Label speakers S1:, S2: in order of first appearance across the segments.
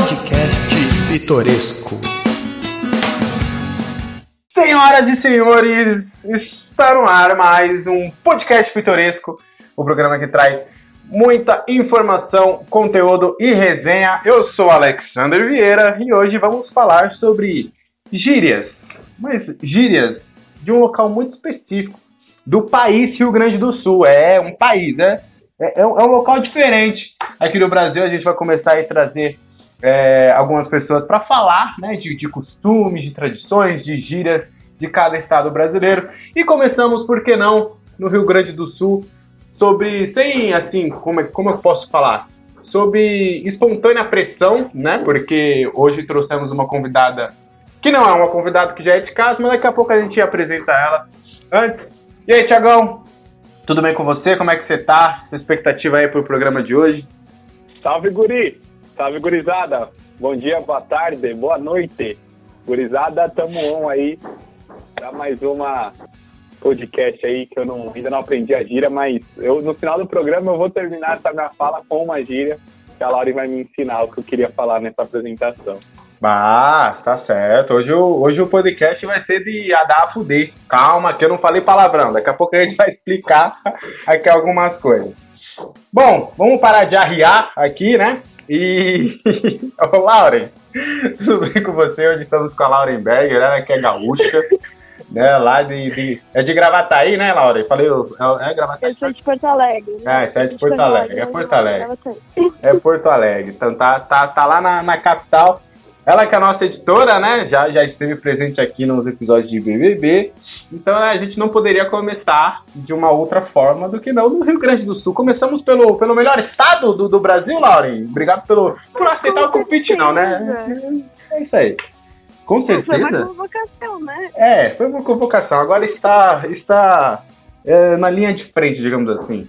S1: Podcast Pitoresco.
S2: Senhoras e senhores, está no ar mais um Podcast Pitoresco, o programa que traz muita informação, conteúdo e resenha. Eu sou Alexander Vieira e hoje vamos falar sobre gírias, mas gírias de um local muito específico, do país Rio Grande do Sul. É um país, né? É, é, um, é um local diferente. Aqui no Brasil a gente vai começar a trazer é, algumas pessoas para falar né, de, de costumes, de tradições, de gírias de cada estado brasileiro. E começamos, por que não, no Rio Grande do Sul, sobre, sem assim, como, é, como eu posso falar? Sobre espontânea pressão, né? Porque hoje trouxemos uma convidada que não é uma convidada que já é de casa, mas daqui a pouco a gente apresenta ela. Antes, e aí, Tiagão? Tudo bem com você? Como é que você tá? Sua expectativa aí pro programa de hoje?
S3: Salve, guri! Salve, gurizada! Bom dia, boa tarde, boa noite. Gurizada, tamo on aí para mais uma podcast aí que eu não, ainda não aprendi a gíria, mas eu no final do programa eu vou terminar essa minha fala com uma gíria que a Laura vai me ensinar o que eu queria falar nessa apresentação.
S2: Ah, tá certo. Hoje hoje o podcast vai ser de a a. Calma, que eu não falei palavrão. Daqui a pouco a gente vai explicar aqui algumas coisas. Bom, vamos parar de arriar aqui, né? E. Ô, Lauren, tudo bem com você? Hoje estamos com a Lauren Berger, né? Que é gaúcha. Né, lá de, de, É de Gravataí, né, Laura? Eu falei, é,
S4: é Gravataí? Eu sou de Porto Alegre. Né?
S2: É, você é de Porto Alegre, é Porto Alegre. É Porto Alegre. Então tá, tá, tá lá na, na capital. Ela que é a nossa editora, né? Já, já esteve presente aqui nos episódios de BBB. Então a gente não poderia começar de uma outra forma do que não no Rio Grande do Sul. Começamos pelo, pelo melhor estado do, do Brasil, Lauren. Obrigado pelo, por aceitar o convite, não, né? É isso aí. Com certeza. Foi
S4: uma convocação, né?
S2: É, foi uma convocação. Agora está, está é, na linha de frente, digamos assim.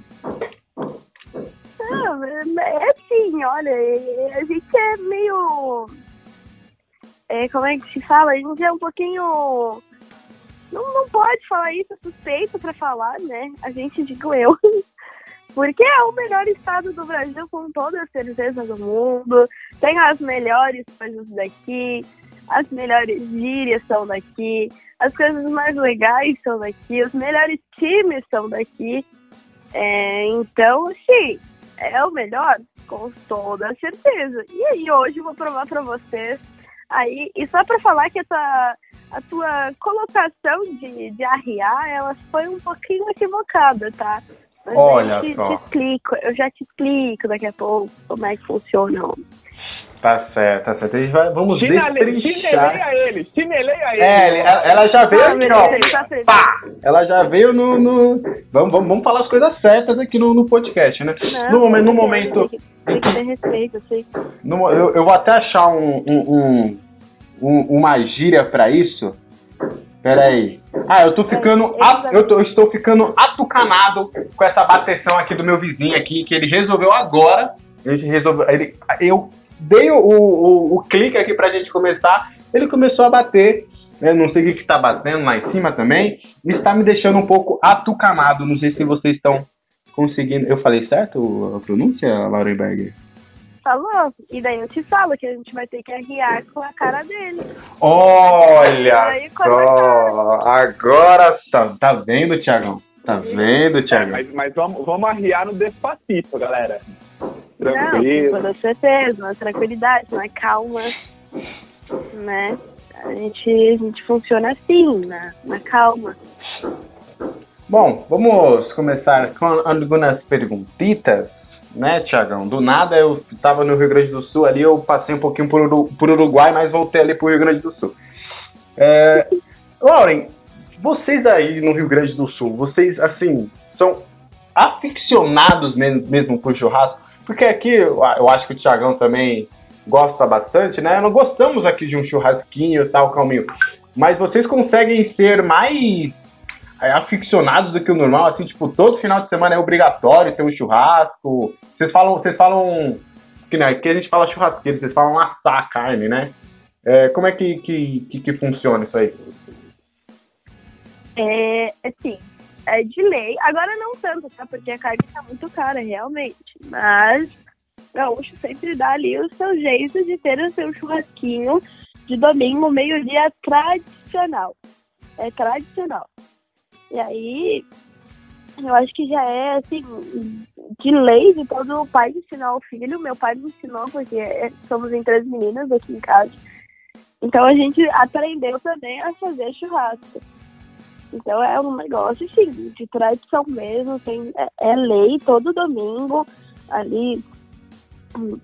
S4: Não, é assim, olha, a gente é meio é, como é que se fala? A gente é um pouquinho. Não, não pode falar isso, é suspeito para falar, né? A gente, digo eu. Porque é o melhor estado do Brasil, com toda a certeza do mundo. Tem as melhores coisas daqui, as melhores gírias são daqui, as coisas mais legais são daqui, os melhores times são daqui. É, então, sim, é o melhor, com toda certeza. E aí, hoje eu vou provar para vocês Aí, e só para falar que a tua, a tua colocação de, de arriar, ela foi um pouquinho equivocada, tá?
S2: Mas Olha
S4: eu te,
S2: só.
S4: te explico, eu já te explico daqui a pouco como é que funciona.
S2: Tá certo, tá certo. A gente vai, vamos
S3: Chinele, Chineleia ele, chineleia ele.
S2: É, ela, ela já veio ah, aqui, ó. Pá! Ela já veio no... no... Vamos, vamos, vamos falar as coisas certas aqui no, no podcast, né?
S4: Não,
S2: no momento, no momento...
S4: Tem que ter respeito, eu sei.
S2: No, eu, eu vou até achar um, um, um, uma gíria pra isso. Pera aí. Ah, eu tô ficando. eu, tô, eu estou ficando atucanado com essa bateção aqui do meu vizinho aqui, que ele resolveu agora. Ele resolveu. Ele, eu dei o, o, o clique aqui pra gente começar. Ele começou a bater. Eu não sei o que, que tá batendo lá em cima também. Está me deixando um pouco atucanado. Não sei se vocês estão conseguindo. Eu falei certo a pronúncia, Laurenberger?
S4: Falou. E daí eu te falo que a gente vai ter que arriar com a cara dele.
S2: Olha só! Agora tá, tá vendo, Tiagão? Tá vendo, Tiagão?
S3: Mas, mas vamos, vamos arriar no despacito, galera.
S4: Tranquilo. Não, com certeza, na tranquilidade, na calma, né? A gente, a gente funciona assim, na, na calma.
S2: Bom, vamos começar com algumas perguntitas, né, Tiagão? Do nada eu estava no Rio Grande do Sul ali, eu passei um pouquinho por, por Uruguai, mas voltei ali para o Rio Grande do Sul. É, Lauren, vocês aí no Rio Grande do Sul, vocês, assim, são aficionados mesmo, mesmo por churrasco? Porque aqui, eu acho que o Tiagão também gosta bastante, né? Nós gostamos aqui de um churrasquinho e tal, calminho. Mas vocês conseguem ser mais aficionados do que o normal, assim, tipo, todo final de semana é obrigatório ter um churrasco. Vocês falam, vocês falam, que né, aqui a gente fala churrasqueiro, vocês falam assar a carne, né? É, como é que, que, que, que, funciona isso aí?
S4: É, assim, é de lei. Agora não tanto, tá? Porque a carne tá muito cara, realmente. Mas gaúcho sempre dá ali o seu jeito de ter o seu churrasquinho de domingo, meio-dia tradicional. É tradicional. E aí, eu acho que já é, assim, de lei de todo pai ensinar o filho. Meu pai me ensinou, porque somos em três meninas aqui em casa. Então a gente aprendeu também a fazer churrasco. Então é um negócio, assim, de tradição mesmo. Tem, é, é lei todo domingo, ali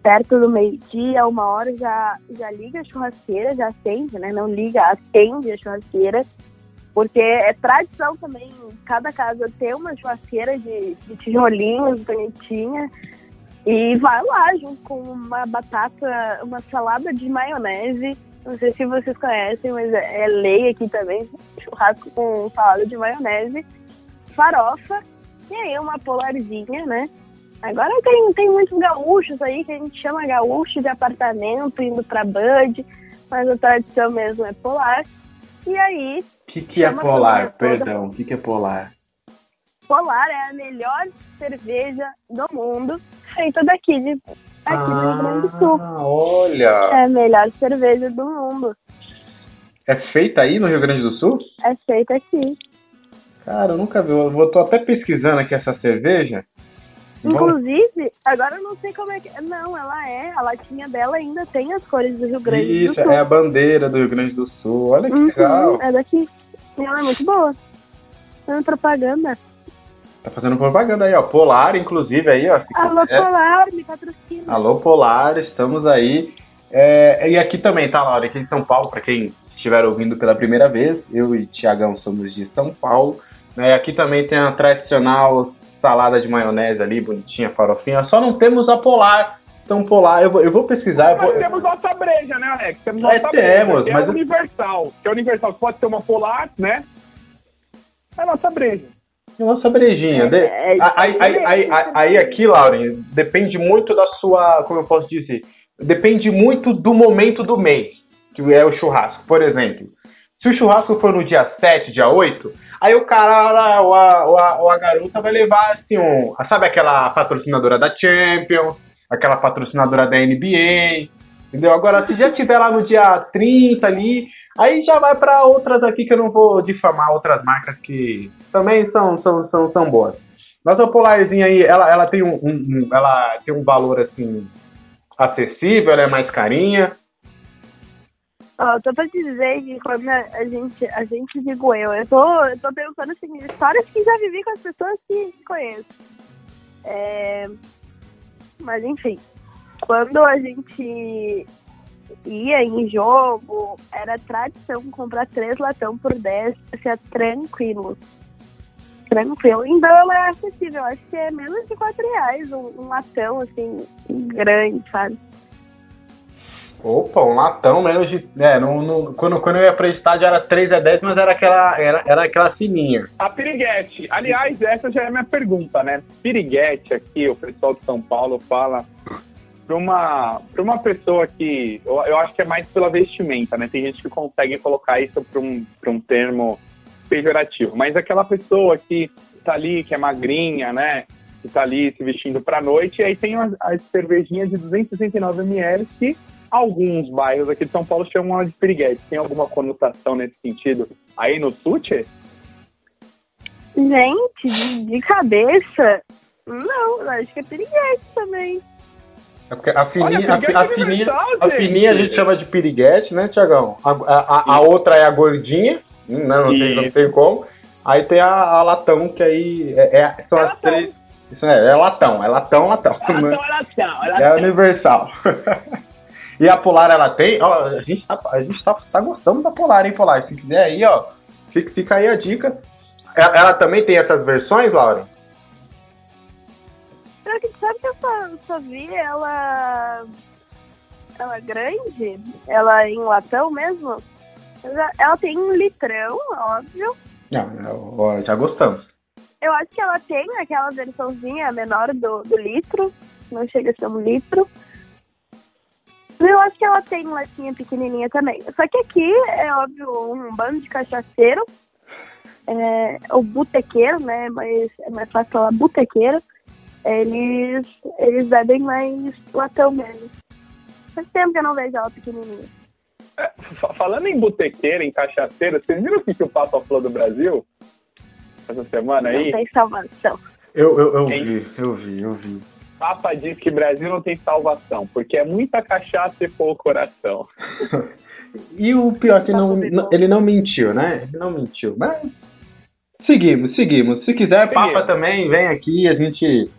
S4: perto do meio-dia, uma hora já, já liga a churrasqueira, já acende, né? Não liga, acende a churrasqueira porque é tradição também, cada casa ter uma churrasqueira de, de tijolinhos bonitinha. E vai lá junto com uma batata, uma salada de maionese. Não sei se vocês conhecem, mas é, é lei aqui também. Churrasco com salada de maionese, farofa e aí uma polarzinha, né? Agora tem, tem muitos gaúchos aí que a gente chama gaúcho de apartamento, indo pra Bud, mas a tradição mesmo é polar. E aí
S2: o que, que é polar? Perdão, o que, que é polar?
S4: Polar é a melhor cerveja do mundo, feita daqui, de, aqui ah, do Rio Grande do Sul.
S2: Olha!
S4: É a melhor cerveja do mundo.
S2: É feita aí no Rio Grande do Sul?
S4: É feita aqui.
S2: Cara, eu nunca vi. Eu tô até pesquisando aqui essa cerveja.
S4: Inclusive, agora eu não sei como é que. Não, ela é. A latinha dela ainda tem as cores do Rio Grande
S2: Isso,
S4: do Sul.
S2: Isso, é a bandeira do Rio Grande do Sul. Olha que uhum, legal.
S4: É daqui. Ela é muito boa. Fazendo propaganda.
S2: Tá fazendo propaganda aí, ó. Polar, inclusive, aí, ó.
S4: Alô, é... Polar, me patrocina.
S2: Alô, Polar, estamos aí. É... E aqui também, tá, Laura? Aqui em São Paulo, pra quem estiver ouvindo pela primeira vez, eu e Tiagão somos de São Paulo. Né? Aqui também tem a tradicional salada de maionese ali, bonitinha, farofinha. Só não temos a polar. Então, polar, eu vou, eu vou pesquisar.
S3: Mas
S2: vou...
S3: temos nossa breja, né, Alex? Temos nossa
S2: é, temos,
S3: breja,
S2: mas...
S3: é universal. Que é universal, pode ser uma polar, né? É nossa breja.
S2: É nossa brejinha. É, é, aí, aí, aí, aí, aqui, Lauren, depende muito da sua. Como eu posso dizer? Depende muito do momento do mês, que é o churrasco. Por exemplo, se o churrasco for no dia 7, dia 8, Aí o cara, ou a, ou a, ou a garota vai levar, assim, um, sabe aquela patrocinadora da Champions, aquela patrocinadora da NBA, entendeu? Agora, se já tiver lá no dia 30 ali, aí já vai para outras aqui que eu não vou difamar, outras marcas que também são, são, são, são boas. Nossa Polarzinha aí, ela, ela, tem um, um, ela tem um valor, assim, acessível, ela é mais carinha,
S4: tô pra te dizer que quando a gente, a gente digo eu, eu tô, eu tô pensando assim, histórias que já vivi com as pessoas que conheço. É, mas enfim, quando a gente ia em jogo, era tradição comprar três latão por 10, assim, é tranquilo. Tranquilo. Então ela é acessível, acho que é menos de 4 reais um, um latão, assim, grande, sabe?
S2: Opa, um latão menos de. É, no, quando, quando eu ia pra estádio era 3 a 10, mas era aquela, era, era aquela fininha.
S3: A piriguete. Aliás, essa já é a minha pergunta, né? Piriguete aqui, o pessoal de São Paulo fala para uma, pra uma pessoa que. Eu, eu acho que é mais pela vestimenta, né? Tem gente que consegue colocar isso para um, pra um termo pejorativo. Mas aquela pessoa que tá ali, que é magrinha, né? Que tá ali se vestindo pra noite, e aí tem as, as cervejinhas de 269 ml que alguns bairros aqui de São Paulo chamam de piriguete. Tem alguma conotação nesse sentido aí no Sute?
S4: Gente, de cabeça, não, acho que é piriguete também.
S2: É porque a fininha, Olha, a, a, a, fininha, a fininha a gente chama de piriguete, né, Tiagão? A, a, a, outra é a gordinha, hum, não, não, tem, não tem como. Aí tem a, a latão, que aí é, é são é as latão. três. Isso é, é latão, é latão, latão. É latão,
S3: é latão, é
S2: latão. É universal. E a Polar, ela tem, ó, a gente tá, a gente tá, tá gostando da Polar, hein, Polar? Se quiser aí, ó, fica, fica aí a dica. Ela, ela também tem essas versões, Laura?
S4: Sabe que eu só, só vi ela. Ela grande? Ela em latão mesmo? Ela, ela tem um litrão, óbvio.
S2: Não, já gostamos.
S4: Eu acho que ela tem aquela versãozinha menor do, do litro, não chega a ser um litro. Eu acho que ela tem latinha pequenininha também. Só que aqui é óbvio um bando de cachaceiro, é, o botequeiro, né? Mas é mais fácil falar botequeiro. Eles, eles bebem mais latão mesmo. Faz tempo que eu não vejo ela pequenininha.
S3: É, fa- falando em botequeira, em cachaceira, vocês viram o que, que o Papa falou do Brasil? Essa semana aí?
S4: Não tem salvação.
S2: Eu, eu, eu vi, eu vi, eu vi.
S3: Papa diz que Brasil não tem salvação, porque é muita cachaça e pouco coração.
S2: E o pior é que não, não- ele não mentiu, né? Ele não mentiu. Mas seguimos, seguimos. Se quiser, Papa
S3: Seguimos.
S2: também, vem aqui, a gente.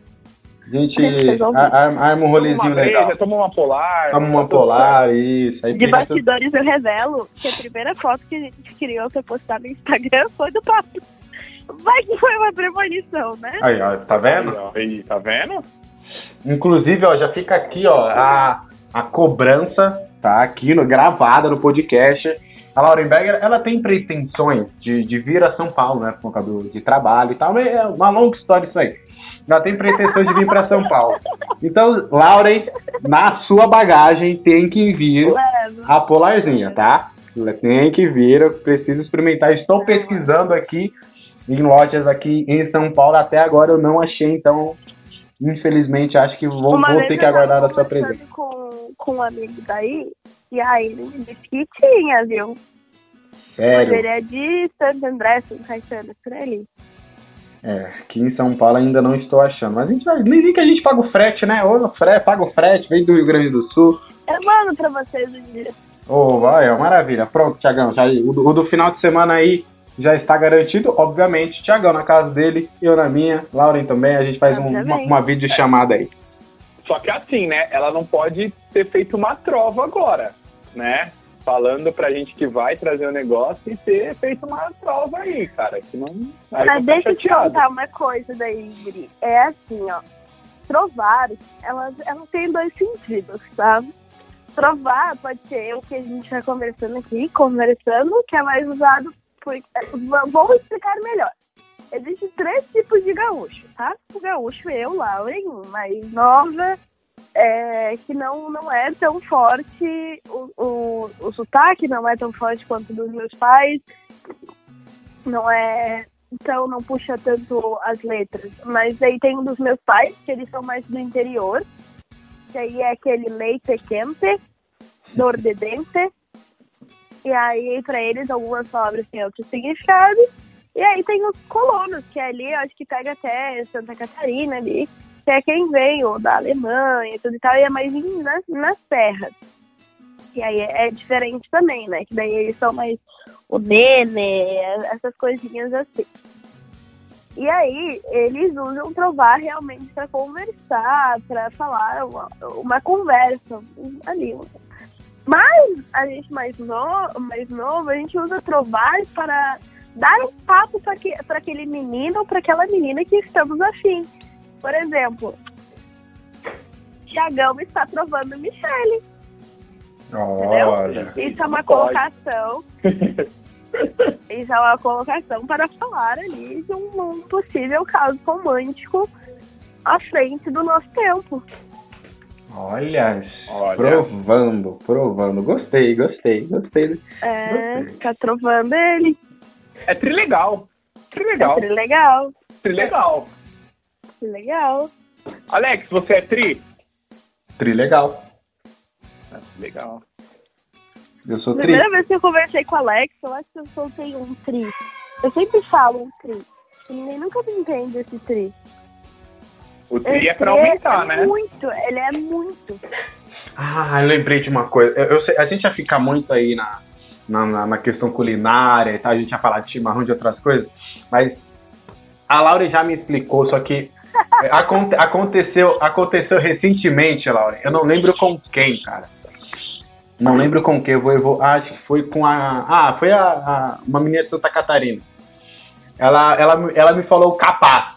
S2: A gente arma um
S3: Toma
S2: rolezinho
S3: uma breja,
S2: legal.
S3: toma uma polar.
S2: Toma uma
S3: tá tudo
S2: polar, isso. Aí
S4: De
S2: fica tudo-
S4: bastidores eu revelo que a primeira foto que a gente criou pra postar no Instagram foi do papo. Vai que foi uma premonição, né?
S2: Aí, ó, tá vendo?
S3: Aí, ó, aí, tá vendo?
S2: Inclusive, ó, já fica aqui, ó, a, a cobrança, tá? Aqui no, gravada no podcast. A Laurenberger, ela tem pretensões de, de vir a São Paulo, né? Por causa do- de trabalho e tal. mas É uma longa história isso aí. Ela tem pretensões de vir para São Paulo. Então, Lauren, na sua bagagem tem que vir a polarzinha, tá? Tem que vir, eu preciso experimentar. Estou pesquisando aqui em lojas aqui em São Paulo. Até agora eu não achei, então, infelizmente, acho que vou,
S4: Uma
S2: vou ter que aguardar a sua presença.
S4: Com, com um amigo daí, e aí ele me disse que tinha, viu? Mas
S2: Sério.
S4: ele é de Santo André, São Caetano, por ali.
S2: É, aqui em São Paulo ainda não estou achando. Mas a gente vai. Nem que a gente paga o frete, né? Ô, frete, paga o frete, vem do Rio Grande do Sul.
S4: Eu mando pra vocês um dia.
S2: Ô, vai, ó, maravilha. Pronto, Tiagão. Já, o, do- o do final de semana aí já está garantido. Obviamente, Tiagão na casa dele, eu na minha, Lauren também. A gente faz um- uma, uma videochamada aí.
S3: Só que assim, né? Ela não pode ter feito uma trova agora, né? Falando pra gente que vai trazer o negócio e ter feito uma trova aí, cara. Que não. Aí
S4: Mas deixa eu te contar uma coisa daí, Guri. É assim, ó. Trovar, ela, ela tem dois sentidos, tá? Trovar pode ser o que a gente está conversando aqui, conversando, que é mais usado por. é, Vou explicar melhor. Existem três tipos de gaúcho, tá? O gaúcho, eu, Lauren, mais nova, é, que não, não é tão forte, o, o, o sotaque não é tão forte quanto dos meus pais, não é então não puxa tanto as letras. Mas aí tem um dos meus pais, que eles são mais do interior, que aí é aquele leite quente, dor de dente. E aí, para eles, algumas palavras têm outro significado. E aí tem os colonos, que ali eu acho que pega até Santa Catarina ali, que é quem veio da Alemanha e tudo e tal, e é mais nas, nas terras. E aí é, é diferente também, né? Que daí eles são mais o nene, essas coisinhas assim. E aí, eles usam trovar realmente para conversar, para falar uma, uma conversa ali. Mas a gente mais, no, mais novo, a gente usa trovar para dar um papo para aquele menino ou para aquela menina que estamos afim. Por exemplo, Tiagão está trovando Michele.
S2: Olha.
S4: Isso é uma colocação. Isso é uma colocação para falar ali de um possível caso romântico à frente do nosso tempo.
S2: Olha,
S3: Olha.
S2: provando, provando. Gostei, gostei, gostei.
S4: É,
S2: Gostei.
S4: tá trovando ele.
S3: É trilegal.
S4: É
S3: Trilegal.
S4: tri legal.
S3: Trilegal.
S4: tri legal.
S3: Alex, você é tri?
S2: Tri legal.
S3: Ah, Legal.
S2: Eu sou tri.
S4: Primeira vez que eu conversei com o Alex, eu acho que eu soltei um tri. Eu sempre falo um tri. Ninguém nunca me entende esse tri.
S3: O tri é pra aumentar,
S4: é
S3: né?
S4: Muito, ele é muito.
S2: Ah, eu lembrei de uma coisa. Eu, eu sei- a gente ia ficar muito aí na, na, na- questão culinária e tal, a gente ia falar de chimarrão de outras coisas, mas a Laura já me explicou, só que aconte- aconteceu, aconteceu recentemente, Laura. Eu não lembro com quem, cara. Não lembro com quem. Eu vou, eu vou- acho que foi com a. Ah, foi a, a- uma menina de Santa Catarina. Ela, ela, ela me falou capaz.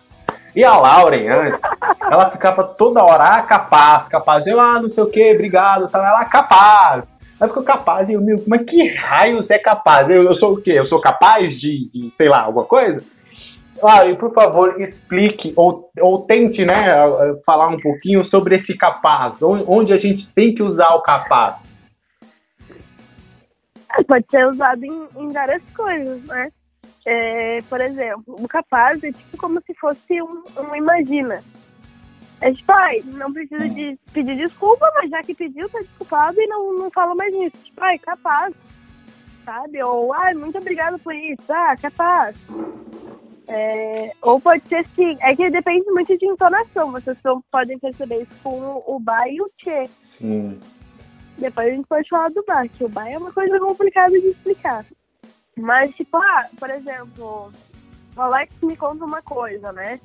S2: E a Lauren, antes, ela ficava toda hora, ah, capaz, capaz. Eu, ah, não sei o que, obrigado. Tal. Ela, capaz. Ela ficou capaz. E eu, meu, mas que raios é capaz? Eu, eu sou o quê? Eu sou capaz de, de, sei lá, alguma coisa? Lauren, por favor, explique ou, ou tente, né, falar um pouquinho sobre esse capaz. Onde a gente tem que usar o capaz.
S4: Pode ser usado em, em várias coisas, né? É, por exemplo, o capaz é tipo como se fosse um, um imagina. É tipo, ai, não precisa de pedir desculpa, mas já que pediu, tá desculpado e não, não fala mais nisso. Tipo, ai, capaz. Sabe? Ou, ai, muito obrigado por isso. Ah, capaz. É, ou pode ser sim. É que depende muito de entonação. Vocês podem perceber isso com o ba e o tchê.
S2: Sim.
S4: Depois a gente pode falar do bar, que o bar é uma coisa complicada de explicar. Mas, tipo, ah, por exemplo, o Alex me conta uma coisa, né?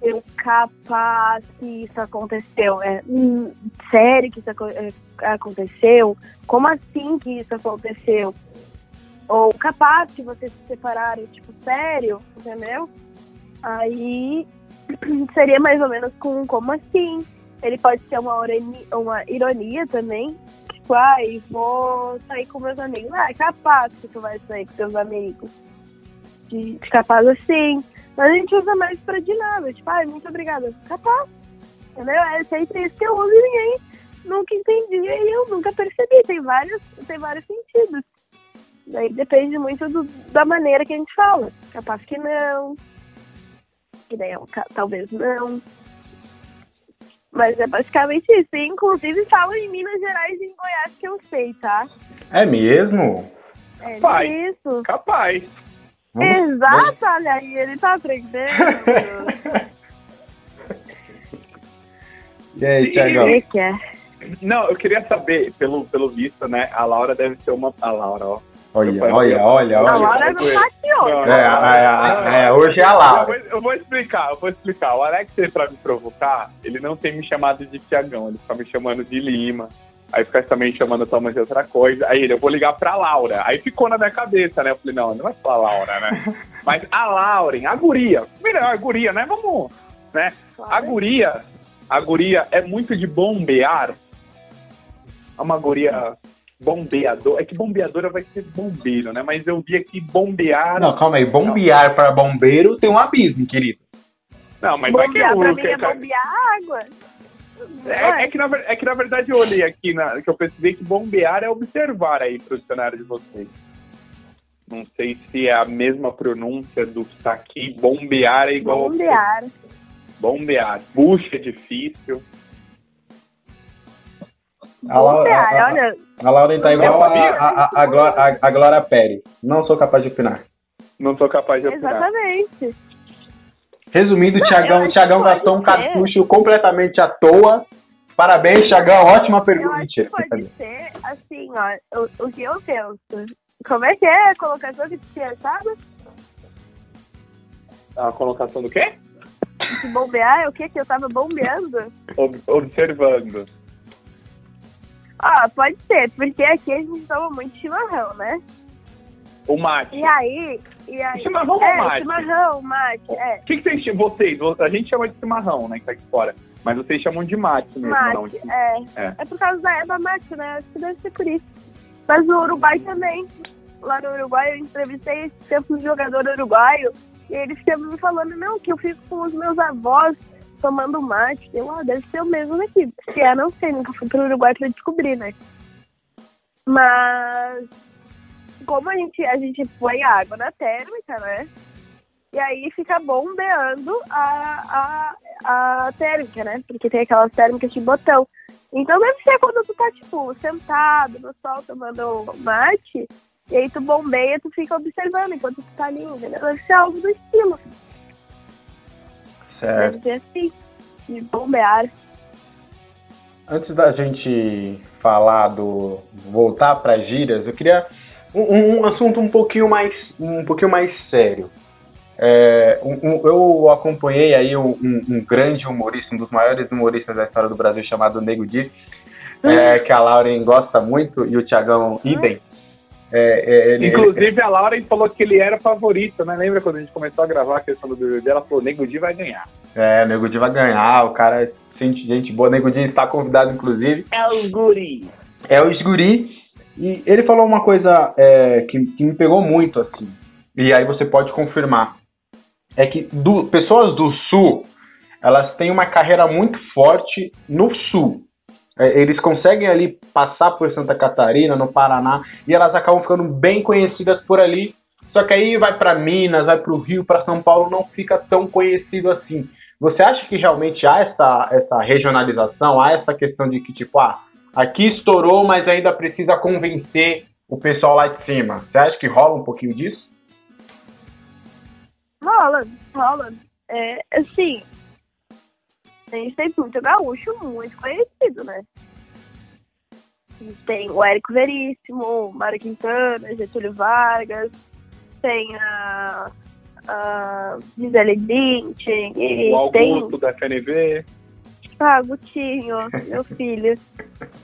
S4: Eu capaz que isso aconteceu. É, hum, sério que isso é, aconteceu? Como assim que isso aconteceu? Ou capaz que vocês se separaram, tipo, sério, entendeu? Aí seria mais ou menos com como assim? Ele pode ser uma, uma ironia também. Tipo, ai, vou sair com meus amigos. Ah, é capaz que tu vai sair com seus amigos. De, de capaz assim. Mas a gente usa mais pra de nada. Tipo, ai, muito obrigada. Capaz. Entendeu? É sempre isso que eu uso e ninguém nunca entendia e eu nunca percebi. Tem vários, tem vários sentidos. Daí depende muito do- da maneira que a gente fala. Capaz que não. Que daí é um talvez não. Mas é basicamente isso. E, inclusive falam em Minas Gerais e em Goiás que eu sei, tá?
S2: É mesmo?
S4: É
S3: Pai.
S4: isso.
S3: Capaz.
S4: Exato, olha aí, ele tá aprendendo.
S2: E aí, Tiagão?
S4: Ele quer.
S3: Não, eu queria saber, pelo, pelo visto, né? A Laura deve ser uma. A Laura, ó.
S2: Olha, olha, olha,
S4: A
S2: olha.
S4: Laura não tá hoje.
S2: É, é, é, é, hoje é a
S3: Eu
S2: Laura.
S3: vou, eu vou explicar, eu vou explicar. O Alex, pra me provocar, ele não tem me chamado de Tiagão, ele fica me chamando de Lima. Aí fica também chamando a tua mãe de outra coisa. Aí ele, eu vou ligar pra Laura. Aí ficou na minha cabeça, né? Eu falei, não, não vai falar Laura, né? Mas a Lauren, a guria, melhor, a guria, né? Vamos, né? A guria, a guria é muito de bombear. É uma guria bombeadora. É que bombeadora vai ser bombeiro, né? Mas eu vi aqui bombear.
S2: Não, calma aí. Bombear para bombeiro tem um abismo, querido.
S3: Não, mas vai que
S4: Bombear
S3: eu,
S4: pra mim
S3: que-
S4: é bombear água.
S3: É, é que na, é que na verdade eu olhei aqui, na, que eu percebi que bombear é observar aí pro dicionário de vocês. Não sei se é a mesma pronúncia do que tá aqui. Bombear é igual. a-
S4: Bombear.
S3: Bombear. Puxa, é difícil.
S2: A Laura,
S4: Bombear,
S2: a, a,
S4: olha.
S2: a Laura tá igual a, a, a, a, Gló- a, a Glória Pérez. Não sou capaz de opinar.
S3: Não sou capaz de opinar.
S4: Exatamente.
S2: Resumindo, o
S4: Não,
S2: Tiagão, Tiagão gastou um
S4: ser.
S2: cartucho completamente à toa. Parabéns, Tiagão. Ótima
S4: Eu
S2: pergunta.
S4: acho
S2: Mentira,
S4: que pode ser assim, ó. O, o que eu penso. Como é que é a colocação que tu tinha, sabe?
S3: A colocação do quê?
S4: De bombear é o que que eu tava bombeando?
S3: Ob- observando.
S4: Ah, pode ser, porque aqui a gente toma muito chimarrão, né?
S3: O mate.
S4: E aí. E aí
S3: Chimarrão ou
S4: é,
S3: mate?
S4: chimarrão, mate, é.
S3: O que, que vocês chamam? Vocês, a gente chama de chimarrão, né? Que tá aqui fora. Mas vocês chamam de mate mesmo, não
S4: Mate,
S3: de...
S4: é.
S3: É.
S4: é. por causa da erva mate, né? Acho que deve ser por isso. Mas no Uruguai também. Lá no Uruguai eu entrevistei esse tempo um jogador uruguaio e ele fica me falando, não, que eu fico com os meus avós tomando mate. Eu, ah, deve ser o mesmo daqui. Se é, não sei, nunca fui pro Uruguai pra descobrir, né? Mas como a gente, a gente põe água na térmica, né? E aí fica bombeando a, a, a térmica, né? Porque tem aquelas térmicas de botão. Então deve ser quando tu tá, tipo, sentado no sol tomando mate, e aí tu bombeia, tu fica observando enquanto tu tá ali, entendeu? Deve ser algo do estilo.
S2: Certo.
S4: Deve ser assim, de bombear.
S2: Antes da gente falar do voltar para gírias, eu queria um, um assunto um pouquinho mais um pouquinho mais sério. É, um- um- eu acompanhei aí um, grande humorista, um dos maiores humoristas da história do Brasil, chamado Nego Di, é, que a Lauren gosta muito e o Thiagão idem. É, é, ele-
S3: Inclusive, a Laura falou que ele era favorito, né? Lembra quando a gente começou a gravar a questão do BBB? Ela falou, Nego Di vai ganhar.
S2: É, Nego Di vai ganhar, o cara é gente, boa. Nego Di está convidado, inclusive.
S3: É o guri.
S2: É o Esguri. E ele falou uma coisa é, que, que me pegou muito, assim. E aí você pode confirmar. É que do- pessoas do Sul, elas têm uma carreira muito forte no Sul. É, eles conseguem ali passar por Santa Catarina, no Paraná, e elas acabam ficando bem conhecidas por ali. Só que aí vai para Minas, vai para o Rio, para São Paulo, não fica tão conhecido assim. Você acha que realmente há essa, essa regionalização, há essa questão de que, tipo, ah, aqui estourou, mas ainda precisa convencer o pessoal lá de cima? Você acha que rola um pouquinho disso?
S4: Rola, rola. É, assim, a gente tem muito gaúcho muito conhecido, né? A gente tem o Érico Veríssimo, Mário Quintana, Getúlio Vargas, tem a, a Gisele Bündchen,
S3: O Augusto
S4: tem...
S3: da FNV.
S4: Ah, Gutinho, meu filho.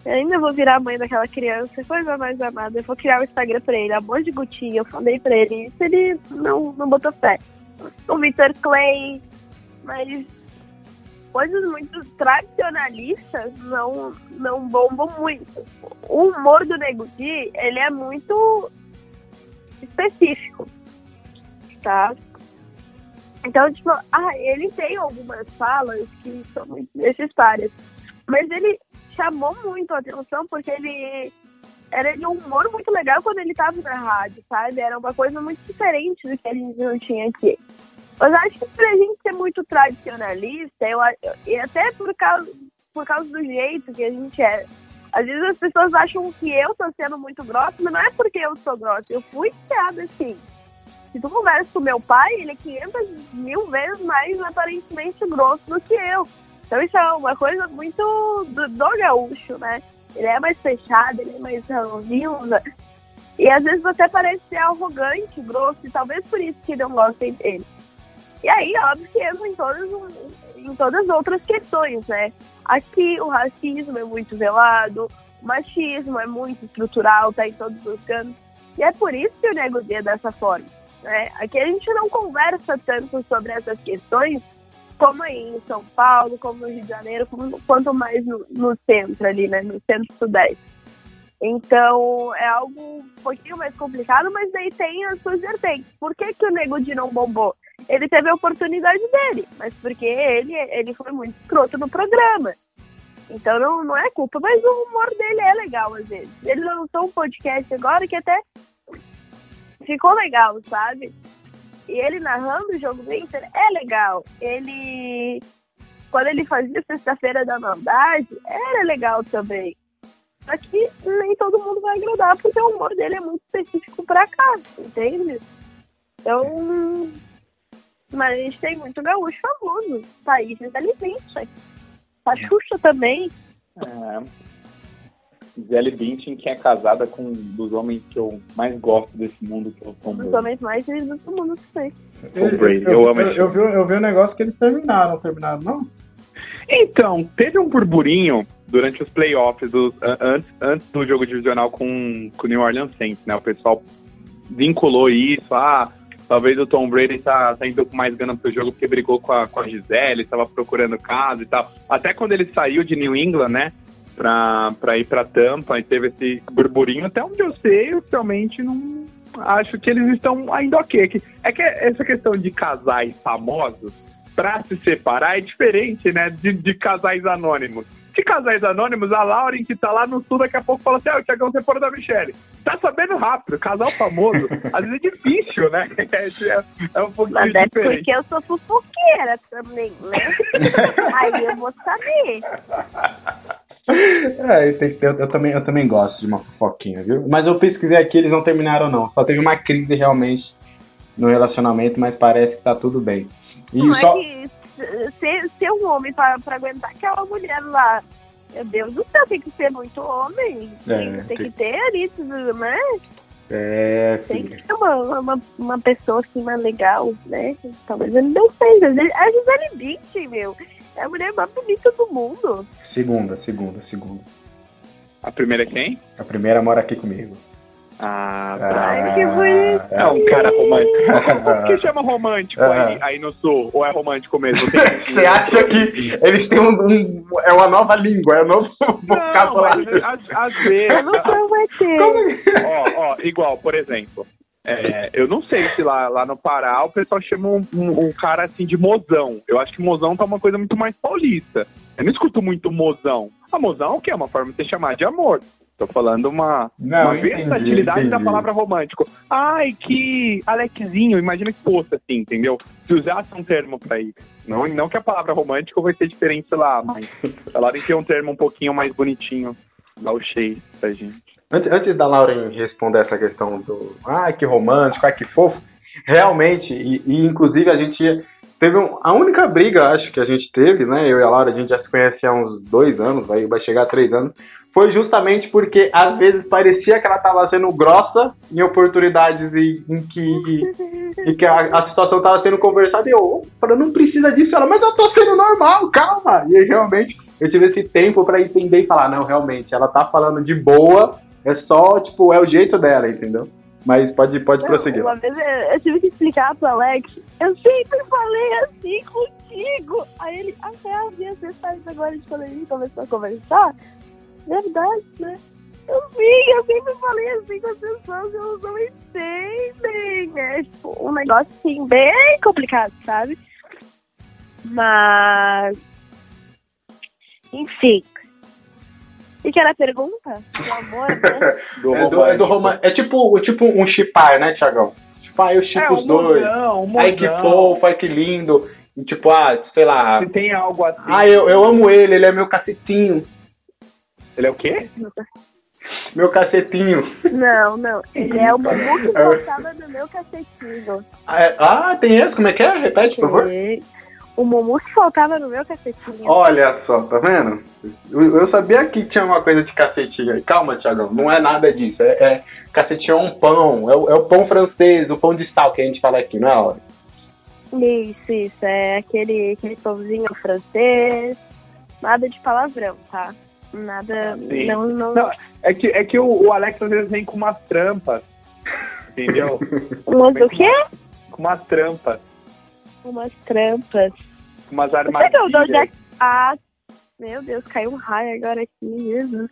S4: Eu ainda vou virar mãe daquela criança, coisa mais amada. Eu vou criar um Instagram pra ele, amor de Gutinho. Eu falei pra ele, isso ele não, não botou fé. O Victor Clay, mas coisas muito tradicionalistas não, não bombam muito. O humor do Nego Di, ele é muito específico, tá? Então, tipo, ah, ele tem algumas falas que são muito necessárias, mas ele chamou muito a atenção porque ele era de um humor muito legal quando ele tava na rádio, sabe? Era uma coisa muito diferente do que a gente não tinha aqui. Mas acho que pra gente ser muito tradicionalista, eu, e até por causa, por causa do jeito que a gente é. Às vezes as pessoas acham que eu tô sendo muito grossa, mas não é porque eu sou grossa. Eu fui criada assim. Se tu conversa com meu pai, ele é 500 mil vezes mais aparentemente grosso do que eu. Então isso é uma coisa muito do, do gaúcho, né? Ele é mais fechado, ele é mais ranzinza. E às vezes você parece ser arrogante, grosso, e talvez por isso que não gostem dele. E aí, óbvio que entra em todas, em todas as outras questões, né? Aqui o racismo é muito velado, o machismo é muito estrutural, tá em todos os cantos. E é por isso que eu negocio dessa forma. Né? Aqui a gente não conversa tanto sobre essas questões como aí em São Paulo, como no Rio de Janeiro, como, quanto mais no, no centro ali, né? No centro-sudeste. Então é algo um pouquinho mais complicado, mas daí tem as suas vertentes. Por que, que o Nego Di não bombou? Ele teve a oportunidade dele, mas porque ele, ele foi muito escroto no programa. Então não, não é culpa, mas o humor dele é legal às vezes. Ele lançou um podcast agora que até ficou legal, sabe? E ele narrando o jogo do Inter é legal. Ele. Quando ele fazia Sexta-feira da Maldade, era legal também. Só que nem todo mundo vai agradar, porque o humor dele é muito específico pra cá, entende? Então. Mas a gente tem muito gaúcho famoso. Thaís inteligente. A Xuxa também.
S3: É. Gisele Bündchen, que é casada com um dos homens que eu mais gosto desse mundo, que é o Tom
S4: Um dos
S3: Brady.
S4: homens mais lindos do mundo também.
S3: Tom Brady,
S2: eu,
S3: eu amo
S2: eu,
S3: esse
S2: eu vi, eu vi um negócio que eles terminaram, terminaram, não?
S3: Então, teve um burburinho durante os playoffs, an- antes, antes do jogo divisional com, com o New Orleans Saints, né? O pessoal vinculou isso, ah, talvez o Tom Brady tá, tá indo com mais gana pro jogo porque brigou com a, com a Gisele, estava procurando casa e tal. Até quando ele saiu de New England, né? Pra, pra ir pra Tampa e teve esse burburinho, até onde eu sei, eu realmente não acho que eles estão ainda ok. É que essa questão de casais famosos, pra se separar, é diferente, né? De, de casais anônimos. De casais anônimos, a Lauren, que tá lá no sul, daqui a pouco fala assim: ah, o Thiagão separou da Michelle. Tá sabendo rápido, casal famoso. Às vezes é difícil, né? É, é um pouquinho
S4: Mas é
S3: diferente.
S4: porque eu sou fofoqueira também, né? Aí eu vou saber.
S2: É, tem ter- eu, também, eu também gosto de uma fofoquinha, viu? Mas eu pesquisei aqui, eles não terminaram, não. Só teve uma crise realmente no relacionamento, mas parece que tá tudo bem. E
S4: Não
S2: só.
S4: é que ser, ser um homem pra, pra aguentar aquela mulher lá. Meu Deus do céu, tem que ser muito homem.
S2: É,
S4: tem, tem que ter ali, tudo, né?
S2: É,
S4: Tem que ser uma, uma, uma pessoa assim mais legal, né? Talvez ele não seja. A Gisele Bündchen, meu, é a mulher mais bonita do mundo.
S2: Segunda, segunda, segunda.
S3: A primeira é quem?
S2: A primeira mora aqui comigo.
S3: Ah,
S4: Ai, que bonito.
S3: É um cara romântico. Como que chama romântico
S2: Ah.
S3: aí, aí no sul? Ou é romântico mesmo?
S2: Você acha que eles têm um, um- É uma nova língua, é um novo
S3: Não,
S2: vocabulário.
S3: às, às- às vezes.
S4: Eu não sei vai ter.
S3: ó, ó, igual, por exemplo. É, eu não sei se lá, lá no Pará o pessoal chama um, um- um cara assim de mozão. Eu acho que mozão tá uma coisa muito mais paulista. Eu não escuto muito mozão. A mozão é o quê? É uma forma de você chamar de amor. Tô falando uma,
S2: Não,
S3: uma
S2: entendi,
S3: versatilidade da
S2: entendi.
S3: palavra romântico. Ai, que Alexzinho, imagina que fosse assim, entendeu? Se usasse um termo pra isso. Não, não que a palavra romântico vai ser diferente, lá, mas falaram que é um termo um pouquinho mais bonitinho. Dá o cheio pra gente.
S2: Antes, antes da Lauren responder essa questão do ai que romântico, ai que fofo, realmente, e, e inclusive a gente teve um- a única briga, acho que a gente teve, né? Eu e a Laura, a gente já se conhece há uns dois anos, vai, vai chegar a três anos, foi justamente porque às vezes parecia que ela estava sendo grossa em oportunidades em, em que, em que a, a situação estava sendo conversada e eu falando, não precisa disso, ela, mas eu tô sendo normal, calma. E realmente eu tive esse tempo para entender e falar, não, realmente, ela tá falando de boa, é só, tipo, é o jeito dela, entendeu? Mas pode, pode
S4: Não,
S2: prosseguir.
S4: Uma vez eu, eu tive que explicar pro Alex, eu sempre falei assim contigo. Aí ele, até havia detalhes agora de quando a gente começou a conversar. Verdade, né? Eu vi, eu sempre falei assim com as pessoas, elas não entendem. É tipo um negócio assim, bem complicado, sabe? Mas. Enfim. O que era a pergunta? Do amor, né?
S3: Do
S2: É, do, é, do roman- é tipo, tipo um chipar, né, Thiagão? Tipo, ah, eu chipo
S3: É,
S2: os
S3: um
S2: dois.
S3: mozão, um
S2: Ai, que fofo, ai, que lindo. E, tipo, ah, sei lá.
S3: Se tem algo assim.
S2: Ah, eu, eu amo ele, ele é meu cacetinho.
S3: Ele é o quê?
S2: Meu cacetinho.
S4: Não, não. Ele é o Mumu que faltava no meu cacetinho.
S2: Ah, é- Ah, tem esse? Como é que é? Repete, por favor.
S4: O Mumu que faltava no meu cacetinho.
S2: Olha só, tá vendo? Eu, eu sabia que tinha uma coisa de cacetinho. Calma, Thiagão, não é nada disso. É, é cacetinho é um pão, é o, é o pão francês, o pão de sal que a gente fala aqui, não é, Laura?
S4: Isso, isso. É aquele, aquele pãozinho francês. Nada de palavrão, tá? Nada.
S3: Sim.
S4: Não, não.
S3: Não, é que, é que o, o Alex às vezes vem com umas trampas. Entendeu?
S4: Umas o quê?
S3: com umas trampas.
S4: Umas trampas.
S3: Umas
S4: Você que
S3: armadilhas.
S4: já. Ah, meu Deus, caiu um raio agora aqui mesmo.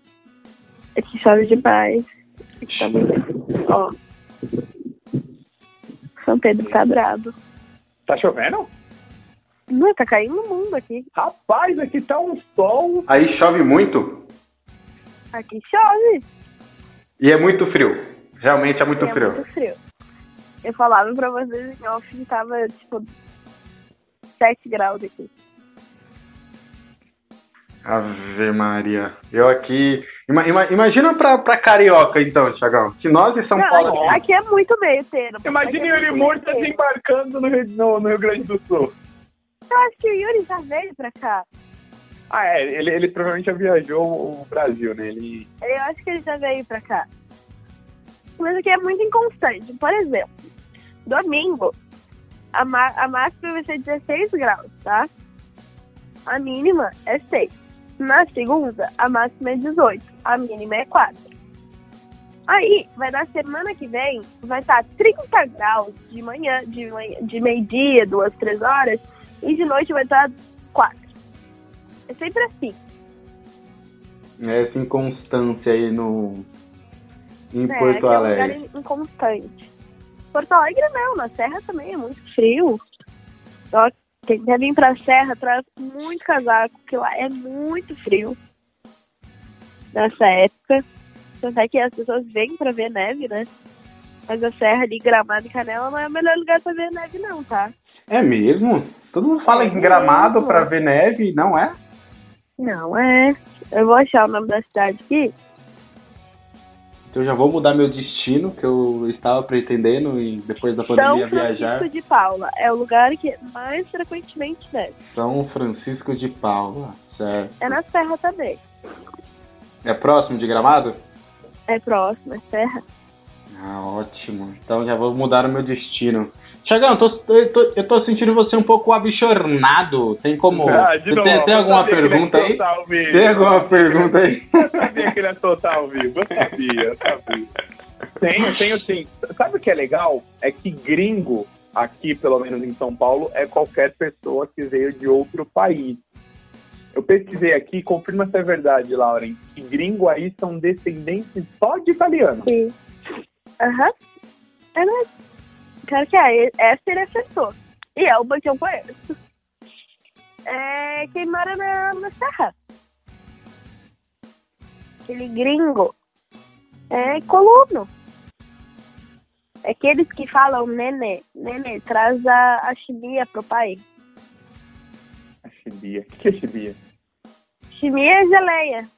S4: É que chove demais. Tá muito... Ó. São Pedro tá brabo.
S3: Tá chovendo?
S4: Não, tá caindo o mundo aqui.
S3: Rapaz, aqui tá um sol.
S2: Aí chove muito
S4: Aqui chove.
S2: e é muito frio. Realmente é muito
S4: é
S2: frio.
S4: muito frio. Eu falava pra vocês em off que tava, tipo, 7 graus aqui.
S2: Ave Maria. Eu aqui. ima- ima- imagina pra, pra carioca, então, Thiagão. Que nós em São
S4: Não,
S2: Paulo.
S4: aqui, aqui é muito meio termo.
S3: Imagine
S4: Aqui
S3: o
S4: é
S3: Yuri Moura desembarcando no Rio, no, no Rio Grande do Sul.
S4: Eu acho que o Yuri já veio pra cá.
S3: Ah, é, ele, ele provavelmente já viajou o Brasil, né? Ele.
S4: Eu acho que ele já veio pra cá. Mas aqui é muito inconstante. Por exemplo, domingo, a, a máxima vai ser 16 graus, tá? A mínima é 6. Na segunda, a máxima é 18. A mínima é 4. Aí, vai na semana que vem, vai estar 30 graus de manhã, de, manhã- de meio-dia, duas, três horas, e de noite vai estar 4. É sempre assim.
S2: Essa inconstância aí no. Em
S4: É,
S2: Porto
S4: que é um lugar
S2: Alegre.
S4: in- inconstante. Porto Alegre não, na Serra também é muito frio. Só quem quer vir pra Serra traz muito casaco, porque lá é muito frio. Nessa época. Tanto é que as pessoas vêm pra ver neve, né? Mas a Serra ali, Gramado e Canela não é o melhor lugar pra ver neve não, tá?
S2: É mesmo? Todo mundo fala
S4: É
S2: em gramado
S4: mesmo.
S2: pra ver neve, não é?
S4: Não, é. Eu vou achar o nome da cidade aqui.
S2: Então eu já vou mudar meu destino, que eu estava pretendendo e depois da
S4: São
S2: pandemia
S4: Francisco
S2: viajar.
S4: de Paula. É o lugar que mais frequentemente neve.
S2: São Francisco de Paula, certo.
S4: É na Serra também.
S2: É próximo de Gramado?
S4: É próximo, é Serra.
S2: Ah, ótimo. Então já vou mudar o meu destino. Tiagão, tô, eu, tô, eu tô sentindo você um pouco abichornado. Tem como.
S3: Ah, de novo,
S2: tem, tem alguma pergunta aí? Tem alguma pergunta aí?
S3: Eu sabia que ele ia soltar ao vivo. Eu sabia, eu sabia. Tenho, tenho sim. Sabe o que é legal? É que gringo, aqui, pelo menos em São Paulo, é qualquer pessoa que veio de outro país. Eu pesquisei aqui, confirma se é verdade, Lauren, que gringo aí são descendentes só de italiano.
S4: Sim. Aham. É Claro que é. Essa ele acertou. E é uma que eu conheço. É quem mora na, na Serra. Aquele gringo É coluno. É aqueles que falam, nenê, nenê, traz a, a chimia pro pai.
S3: A chibia. O que é chibia?
S4: Chimia é geleia.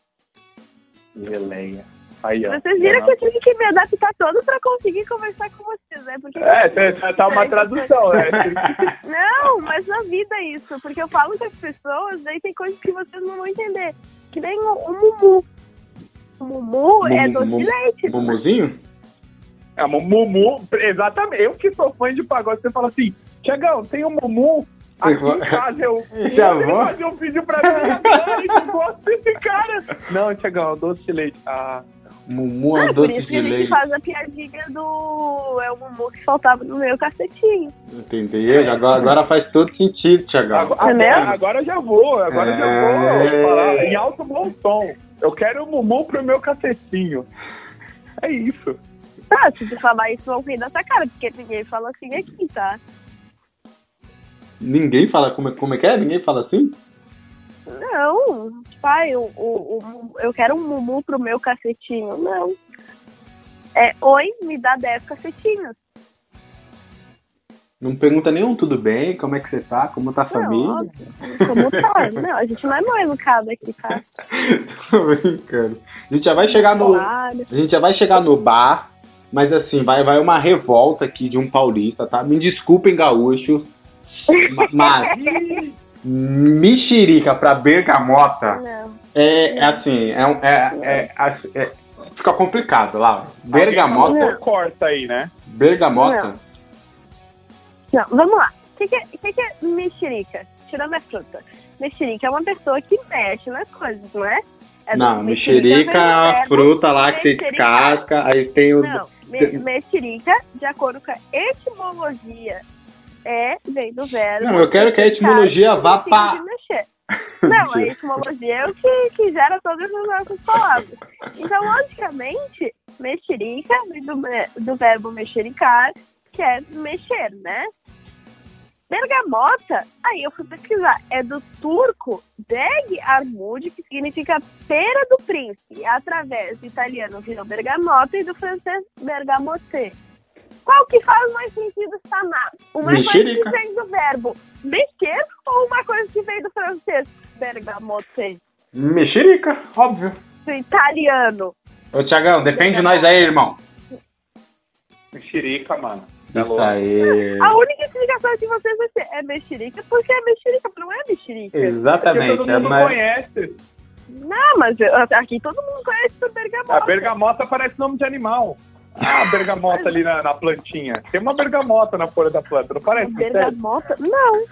S3: Geleia. Aí.
S4: Vocês viram que eu tive que me adaptar todo pra conseguir conversar com vocês, né? Porque
S3: É, tá- tá uma tradução, né?
S4: Não, mas na vida é isso, porque eu falo com as pessoas, daí tem coisas que vocês não vão entender. Que nem o, o mumu. O mumu é
S2: Mumu-
S4: doce de leite.
S2: Mumuzinho?
S3: É, um Mumu, exatamente. Eu que sou fã de pagode, você fala assim, Tiagão, tem um Mumu aqui em casa. Eu,
S2: vou.
S3: fazer um vídeo pra mim agora, eu gosto desse cara. Não, Tiagão, doce de leite. Ah,
S2: Mumu
S4: Ah,
S2: é
S4: por isso que a gente
S2: leite.
S4: faz a piadinha do. É o mumu que faltava no meu cacetinho.
S2: Entendeu? Agora, agora faz todo sentido, Tiagão.
S3: agora,
S4: Entendeu?
S3: agora, agora já vou, agora eu já
S2: É.
S3: vou falar em alto bom tom. Eu quero o Mumu pro meu cacetinho. É isso.
S4: Tá, se tu falar isso, vão rir da tua cara, porque ninguém fala assim aqui, tá?
S2: Ninguém fala como, é- como é que é? Ninguém fala assim?
S4: Não, pai, o, o, o- eu quero um mumu pro meu cacetinho. Não. É, oi, me dá 10 cacetinhos.
S2: Não pergunta nenhum tudo bem, como é que você tá, como tá a família.
S4: óbvio. Como tá? Não, a gente não é mal educado aqui, tá?
S2: Tô brincando. A gente já vai chegar no. A gente já vai chegar no bar, mas assim, vai, vai uma revolta aqui de um paulista, tá? Me desculpem, gaúcho, ma- mas mexerica pra bergamota
S4: Não.
S2: é, é assim, é, um- é, é, assim, é- fica complicado lá. Bergamota,
S3: Alguém corta aí, né?
S2: bergamota,
S4: Não, vamos lá. O que, que, é- que, que é mexerica? Tirando a fruta. Mexerica é uma pessoa que mexe nas coisas, não é? é
S2: não, mexerica é
S4: verbo
S2: fruta lá que tem
S4: mexericar.
S2: casca, aí tem o.
S4: Não, me, mexerica, de acordo com a etimologia, é, vem do verbo.
S2: Não, eu quero que a etimologia
S4: mexericar,
S2: vá
S4: mexer. Não, a etimologia é o que, que gera todas as nossas palavras. Então, logicamente, mexerica vem do, do verbo mexericar, que é mexer, né? Bergamota, aí eu fui pesquisar, é do turco Deg Armud, que significa pera do príncipe, através do italiano virou bergamota e do francês bergamote. Qual que faz mais sentido chamar? Uma coisa
S2: Mexerica.
S4: que vem do verbo mexer ou uma coisa que vem do francês bergamote?
S2: Mexerica, óbvio.
S4: Do italiano.
S2: Ô, Tiagão, defende nós aí, irmão.
S3: Mexerica, mano. É
S2: Isso
S3: louco.
S2: aí.
S4: A única explicação de vocês vai ser é mexerica, porque é mexerica, não é mexerica.
S3: Porque
S2: Exatamente.
S3: todo
S2: é
S3: mundo
S2: mais-
S3: conhece.
S4: Não, mas aqui todo mundo conhece o bergamota.
S3: A bergamota parece nome de animal. Ah, a bergamota ali na, na plantinha. Tem uma bergamota na folha da planta, não parece? Sério?
S4: Bergamota? Não.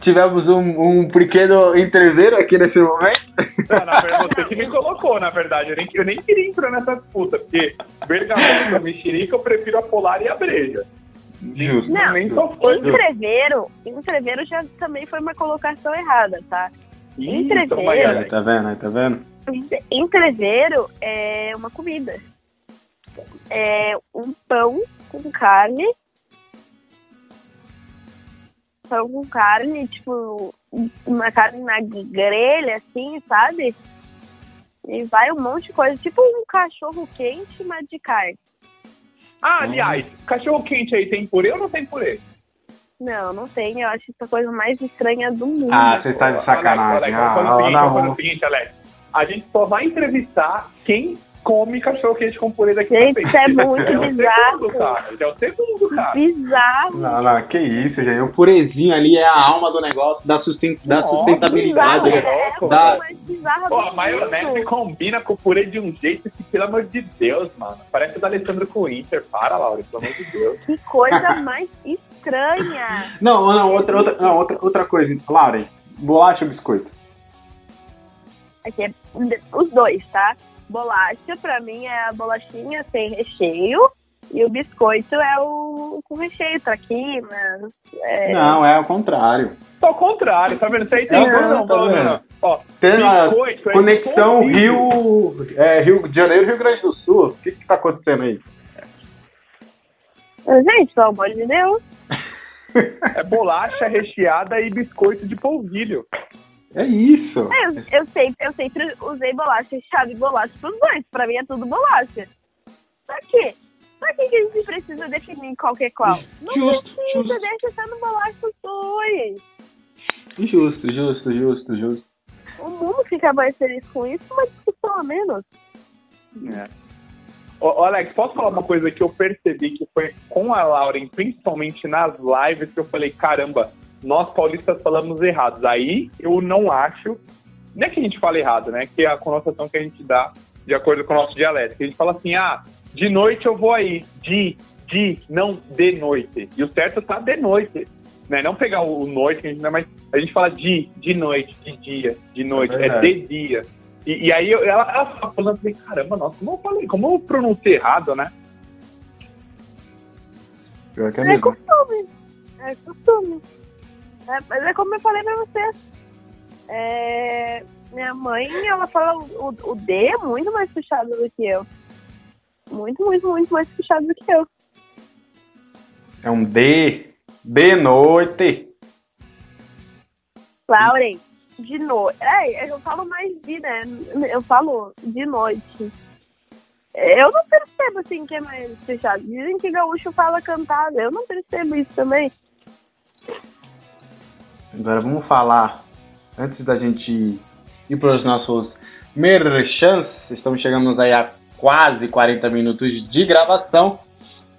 S2: Tivemos um, um pequeno entreveiro aqui nesse momento.
S3: Não, na verdade, você que me colocou, na verdade. Eu nem, eu nem queria entrar nessa disputa, porque bergamota, mexerica, eu prefiro a polar e a breja.
S2: Justo.
S4: Não.
S3: Nem só foi.
S4: Entreveiro, entreveiro já também foi uma colocação errada, tá? Entreveiro.
S3: Alex.
S2: tá vendo? Tá vendo?
S4: Entreveiro é uma comida. É um pão com carne. Pão com carne, tipo, uma carne na grelha, assim, sabe? E vai um monte de coisa, tipo um cachorro quente, mas de carne.
S3: Ah, aliás, cachorro quente aí tem purê ou não tem purê?
S4: Não, não tem, eu acho essa coisa mais estranha do mundo.
S2: Ah, você tá de sacanagem. Ah,
S3: seguinte,
S2: não,
S3: vamos fazer
S2: não.
S3: o seguinte, Alex. A gente só vai entrevistar quem come cachorro quente com purê daqui
S4: Gente,
S3: pra
S4: isso é
S3: frente.
S4: muito
S3: É o
S4: bizarro.
S3: segundo, cara. É o segundo, cara.
S4: Bizarro.
S2: Não, não, que isso, gente. O purezinho ali é a alma do negócio, da, susten da
S3: Nossa,
S2: sustentabilidade.
S4: bizarro,
S3: né?
S4: é a coisa
S2: Da-
S4: mais bizarra
S3: Pô, a maionese combina com o purê de um jeito que, pelo amor de Deus, mano. Parece o da Alessandro com o Inter. Para, Laura, pelo amor de Deus.
S4: Que coisa mais estranha.
S2: Não, não, outra, outra, não, outra, outra coisa. Lauren, bolacha ou biscoito?
S4: Aqui é os dois, tá? Bolacha, pra mim, é a bolachinha sem recheio. E o biscoito é o com recheio, traquinas. É...
S2: Não, é ao contrário.
S3: Ao contrário, tá vendo? Isso aí tem
S2: É,
S3: razão,
S2: tá
S3: tá
S2: vendo?
S3: vendo? Ó,
S2: Tem a
S3: biscoito é
S2: conexão
S3: impossível.
S2: Rio, é, Rio de Janeiro Rio Grande do Sul. O que que tá acontecendo aí?
S4: Gente, pelo amor de Deus.
S3: É bolacha recheada e biscoito de polvilho.
S2: É isso.
S4: É, eu, eu, sempre, eu sempre usei bolacha recheada e bolacha pros dois. Pra mim é tudo bolacha. Só que, pra que, que a gente precisa definir qual que é qual? Não
S2: Justo,
S4: precisa,
S2: justo.
S4: deixa sendo bolacha os dois.
S2: Justo, justo, justo, justo.
S4: O mundo fica mais feliz com isso, uma discussão a menos.
S3: É. Ô, Alex, posso falar uma coisa que eu percebi que foi com a Lauren, principalmente nas lives, que eu falei, caramba, nós paulistas falamos errados. Aí eu não acho, não é que a gente fala errado, né? Que é a conotação que a gente dá de acordo com o nosso dialeto. Que a gente fala assim, ah, de noite eu vou aí, de, de, não de noite. E o certo tá de noite. Né? Não pegar o noite, a gente não é mais. A gente fala de, de noite, de dia, de noite, é,
S2: verdade.
S3: de dia. E, e aí eu- ela, ela tava falando assim, caramba, nossa, como eu falei, como eu pronunciei errado, né?
S2: Pior que é
S4: É
S2: mesmo.
S4: costume. É costume. É, mas é como eu falei pra você. É, minha mãe, ela fala o, o D é muito mais puxado do que eu. Muito, muito, muito mais puxado do que eu.
S2: É um D. De noite.
S4: Lauren, de noite. É, eu falo mais de, né? Eu falo de noite. Eu não percebo assim que é mais fechado. Dizem que gaúcho fala cantado. Eu não percebo isso também.
S2: Agora vamos falar, antes da gente ir para os nossos merchants, estamos chegando aí a quase 40 minutos de gravação.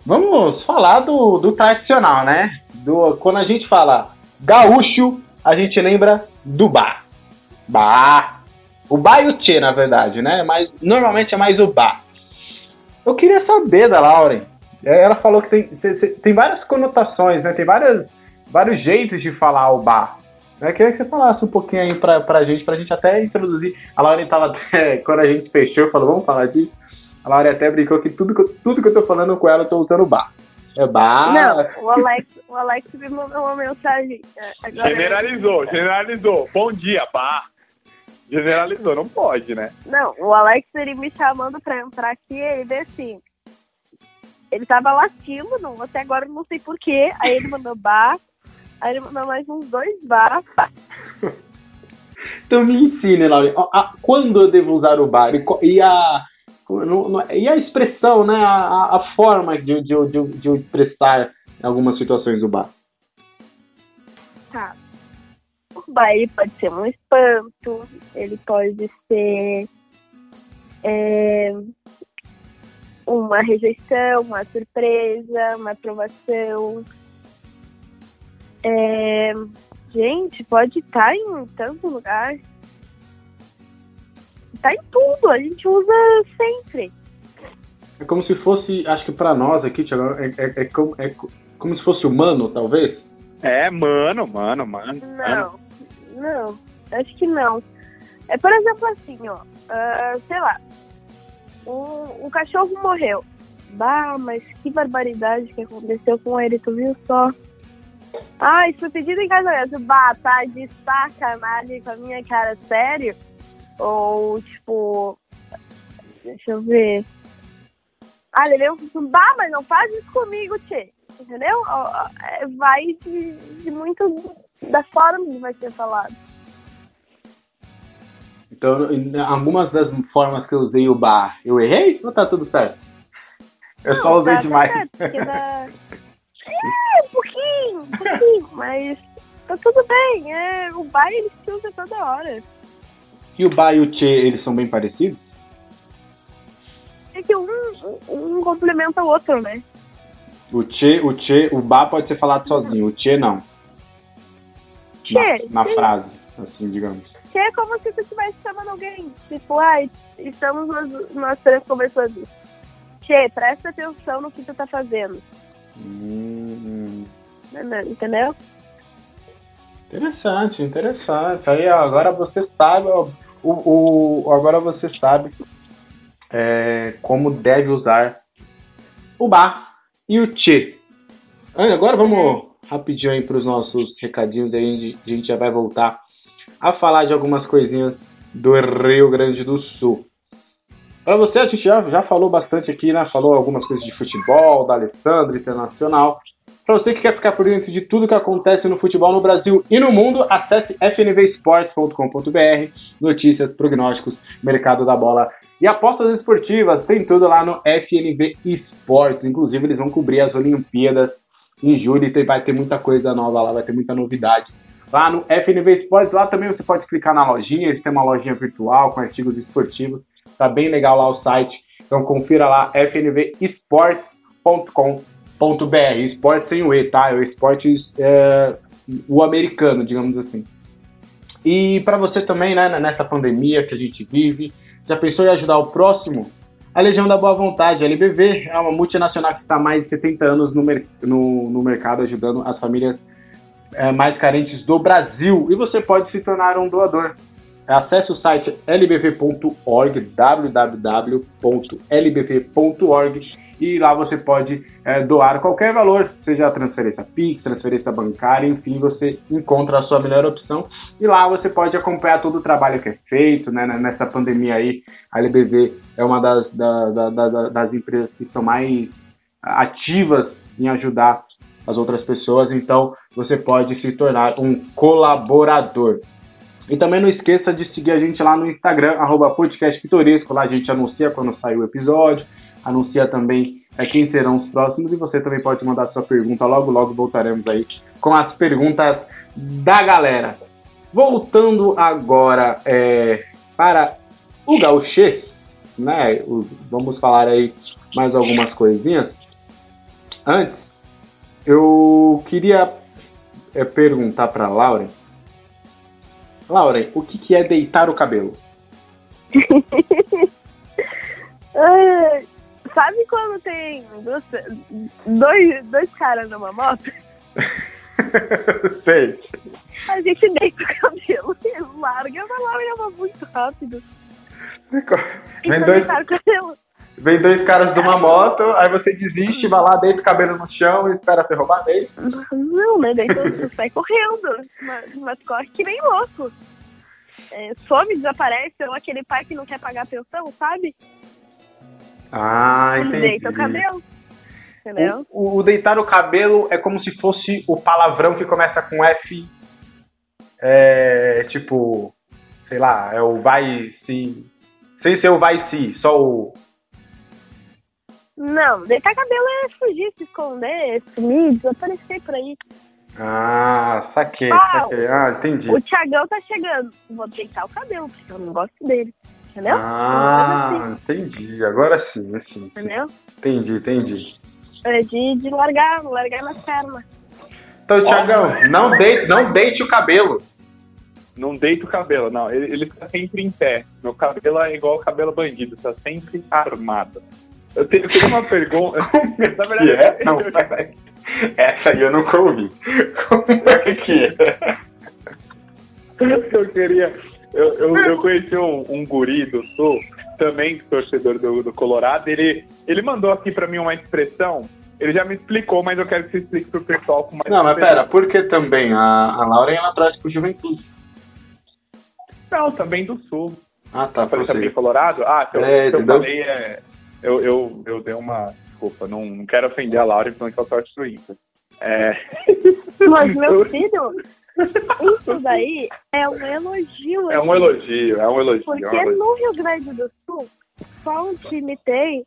S2: Vamos falar do, do tradicional, né? Do, quando a gente fala gaúcho, a gente lembra do bar. Bar. O bar e o tchê, na verdade, né? Mas normalmente é mais o bar. Eu queria saber da Lauren. É, Ela falou que tem, tem- várias conotações, né? Tem várias, vários jeitos de falar o bar. Eu queria que você falasse um pouquinho aí pra, pra gente, pra gente até introduzir. A Lauren tava até, quando a gente fechou, falou, vamos falar disso. A Lauren até brincou que tudo que, tudo que eu tô falando com ela, eu tô usando bar. É bar.
S4: Não, o Alex, o Alex me mandou uma mensagem. é, Agora,
S3: Generalizou, generalizou. Bom dia, pá. Generalizou, não pode, né?
S4: Não, o Alex ele me chamando pra entrar aqui, ele veio assim. Ele tava latindo, não, até agora eu não sei porquê. Aí ele mandou bar, aí ele mandou mais uns dois bar.
S2: Então me ensine, Lauren, a- a- quando eu devo usar o bar e a, no- no- e a expressão, né? A, a- forma de, de, de, de expressar algumas situações do bar.
S4: Tá. O bar ele pode ser um espanto, ele pode ser é, uma rejeição, uma surpresa, uma aprovação. É, gente, pode estar em tanto lugar. Tá em tudo, a gente usa sempre.
S2: É como se fosse, acho que pra nós aqui, Thiago, é, é, é como, é co- como se fosse humano, talvez.
S3: É, mano, mano, mano. mano.
S4: Não, não, acho que não. É, por exemplo, assim, ó, ah, sei lá, um, um cachorro morreu. Bah, mas que barbaridade que aconteceu com ele, tu viu só? Ai, foi pedido em casamento. Bah, tá de sacanagem com a minha cara, sério? Ou, tipo, deixa eu ver. Ah, ele veio com bah, mas não faz isso comigo, tchê. Entendeu? É, Vai de, de muito da forma que vai ser falado.
S2: Então, algumas das formas que eu usei o bar, eu errei ou tá tudo certo? Eu só
S4: Não,
S2: usei
S4: tá- tá
S2: demais.
S4: certo, dá- É, um pouquinho, um pouquinho, mas tá tudo bem. É, o bar ele se usa toda hora.
S2: E o bar e o tchê, eles são bem parecidos?
S4: É que um, um, complementa o outro, né?
S2: O tchê, o tchê, o bar pode ser falado sozinho, o tchê não.
S4: Tchê,
S2: na, na frase, assim, digamos.
S4: Que é como se tu estivesse chamando alguém. Tipo, ai, estamos nós, nós três conversando. Tchê, presta atenção no que tu tá fazendo.
S2: Hum,
S4: Entendeu?
S2: interessante, interessante. Aí, ó, agora você sabe, ó, o, o, agora você sabe é, como deve usar o bar e o tchê. Agora vamos rapidinho aí para os nossos recadinhos, aí a gente, a gente já vai voltar a falar de algumas coisinhas do Rio Grande do Sul. Para você, a gente já, já falou bastante aqui, né? Falou algumas coisas de futebol, da Alessandra, Internacional. Para você que quer ficar por dentro de tudo que acontece no futebol no Brasil e no mundo, acesse fnvsports.com.br, notícias, prognósticos, mercado da bola e apostas esportivas. Tem tudo lá no FNV Esportes. Inclusive, eles vão cobrir as Olimpíadas em julho e vai ter muita coisa nova lá, vai ter muita novidade. Lá no FNV Esportes, lá também você pode clicar na lojinha, eles têm uma lojinha virtual com artigos esportivos. Tá bem legal lá o site. Então confira lá fnvesports.com.br .br, esporte sem o E, tá? É o esporte é, o americano, digamos assim. E para você também, né, nessa pandemia que a gente vive, já pensou em ajudar o próximo? A Legião da Boa Vontade, a LBV, é uma multinacional que está há mais de 70 anos no, mer no, no mercado ajudando as famílias é, mais carentes do Brasil. E você pode se tornar um doador. Acesse o site lbv.org, www.lbv.org e lá você pode é, doar qualquer valor, seja transferência PIX, transferência bancária, enfim, você encontra a sua melhor opção. E lá você pode acompanhar todo o trabalho que é feito, né, nessa pandemia aí, a LBV é uma das, da, da, da, das empresas que são mais ativas em ajudar as outras pessoas, então você pode se tornar um colaborador. E também não esqueça de seguir a gente lá no Instagram, arroba lá a gente anuncia quando sai o episódio, anuncia também é, quem serão os próximos e você também pode mandar sua pergunta. Logo, logo voltaremos aí com as perguntas da galera. Voltando agora é, para o gauchês, né? vamos falar aí mais algumas coisinhas. Antes, eu queria é, perguntar para Lauren. Lauren, o que, que é deitar o cabelo?
S4: Sabe quando tem dois, dois, dois caras numa moto?
S2: Sei.
S4: A gente deita o cabelo e larga, vai lá e leva muito rápido.
S2: Vem dois, vem dois caras de uma moto, aí você desiste, vai lá, deita o cabelo no chão e espera ser roubado, é isso?
S4: Não, né? Daí tu sai correndo, mas, mas corre que nem louco. É, some, desaparece, ou aquele pai que não quer pagar a pensão, sabe?
S2: Ah, entendi.
S4: Deita o cabelo. Entendeu?
S2: O, o, deitar o cabelo é como se fosse o palavrão que começa com F. É, tipo, sei lá, é o vai se. Sem ser o vai se, só o.
S4: Não, deitar cabelo é fugir, se esconder, sumir, desaparecer por aí.
S2: Ah, saquei, ah, saquei. Ah, entendi.
S4: O Thiagão tá chegando. Vou deitar o cabelo, porque eu não gosto dele. Entendeu?
S2: Ah, entendi. Agora sim, assim.
S4: Entendeu?
S2: Entendi, entendi.
S4: É de, de largar, largar nas pernas.
S2: Então, Tiagão, não deite, não deite o cabelo.
S3: Não deite o cabelo, não. Ele, ele tá sempre em pé. Meu cabelo é igual o cabelo bandido, tá sempre armado. Eu tenho, tenho uma pergunta.
S2: Na verdade, é? Não, essa aí eu nunca ouvi. Como é que é?
S3: Eu queria eu, eu, eu conheci um, um guri do Sul, também torcedor do, do Colorado, ele, ele mandou aqui para mim uma expressão ele já me explicou, mas eu quero que você explique pro pessoal com mais
S2: Não, mas pera, por que também? A, a Laura ela traz pro Juventude.
S3: Não, também do Sul.
S2: Ah, tá.
S3: Falei também Colorado? Ah, se eu, é, se eu falei, é, eu, eu, eu dei uma... Desculpa, não, não quero ofender a Laura falando que eu torço pro Inter. É...
S4: Mas meu filho, isso daí é um elogio.
S3: É um elogio, é um elogio.
S4: Porque
S3: é um elogio.
S4: no Rio Grande do Sul, só um time tem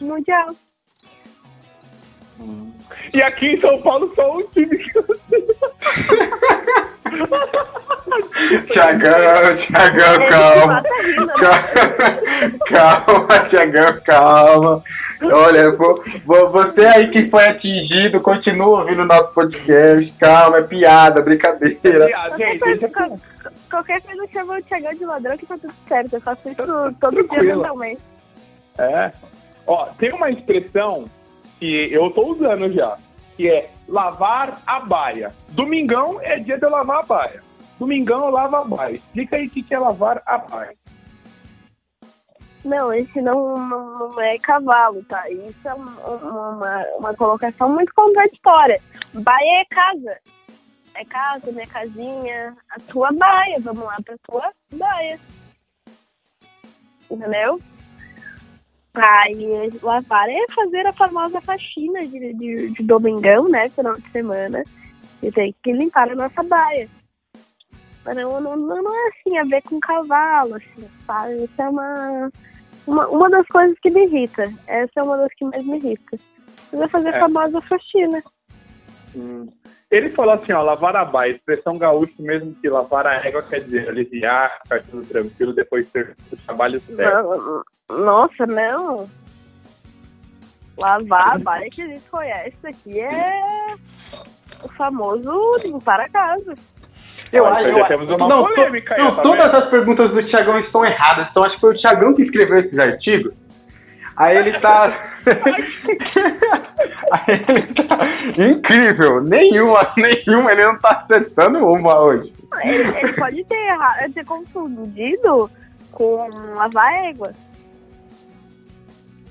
S4: mundial.
S3: E aqui em São Paulo só um time que
S2: Tiagão, Tiagão, calma. Calma, Tiagão, calma. Olha, vou, vou, você aí que foi atingido, continua ouvindo nosso podcast. Calma, é piada, brincadeira. É piada,
S4: gente, qualquer, qualquer coisa chama o Thiagão de ladrão que tá tudo certo. Eu faço isso todo dia mentalmente.
S3: É. Ó, tem uma expressão que eu tô usando já, que é lavar a baia. Domingão é dia de eu lavar a baia. Domingão eu lavo a baia. Explica aí o que é lavar a baia.
S4: Não, esse não, não, não, é cavalo, tá? Isso é uma, uma, colocação muito contraditória. Baia é casa. É casa, minha casinha, a tua baia. Vamos lá pra tua baia. Entendeu? Aí lavar é fazer a famosa faxina de, de, de domingão, né? Final de semana. E tem que limpar a nossa baia. Mas não, não, não, não é assim a ver com cavalo, assim, sabe? Isso é uma, uma, uma das coisas que me irrita. Essa é uma das que mais me irrita. Mas é fazer a
S3: É.
S4: famosa faxina.
S3: Hum. Ele falou assim, ó, lavar a baia, expressão gaúcha mesmo que lavar a égua quer dizer aliviar, ficar tudo tranquilo depois de ter o trabalho certo.
S4: Nossa, não. Lavar a baia que a gente conhece aqui é o famoso limpar a casa.
S2: Eu acho eu-
S3: temos uma
S2: não,
S3: polêmica
S2: não,
S3: tá
S2: todas
S3: vendo?
S2: as perguntas do Thiagão estão erradas. Então acho que foi o Thiagão que escreveu esses artigos. Aí ele tá. Aí ele tá. Incrível! Nenhuma, nenhuma, ele não tá acertando uma hoje.
S4: Ele, ele pode ter, erra- ter confundido com lavar égua.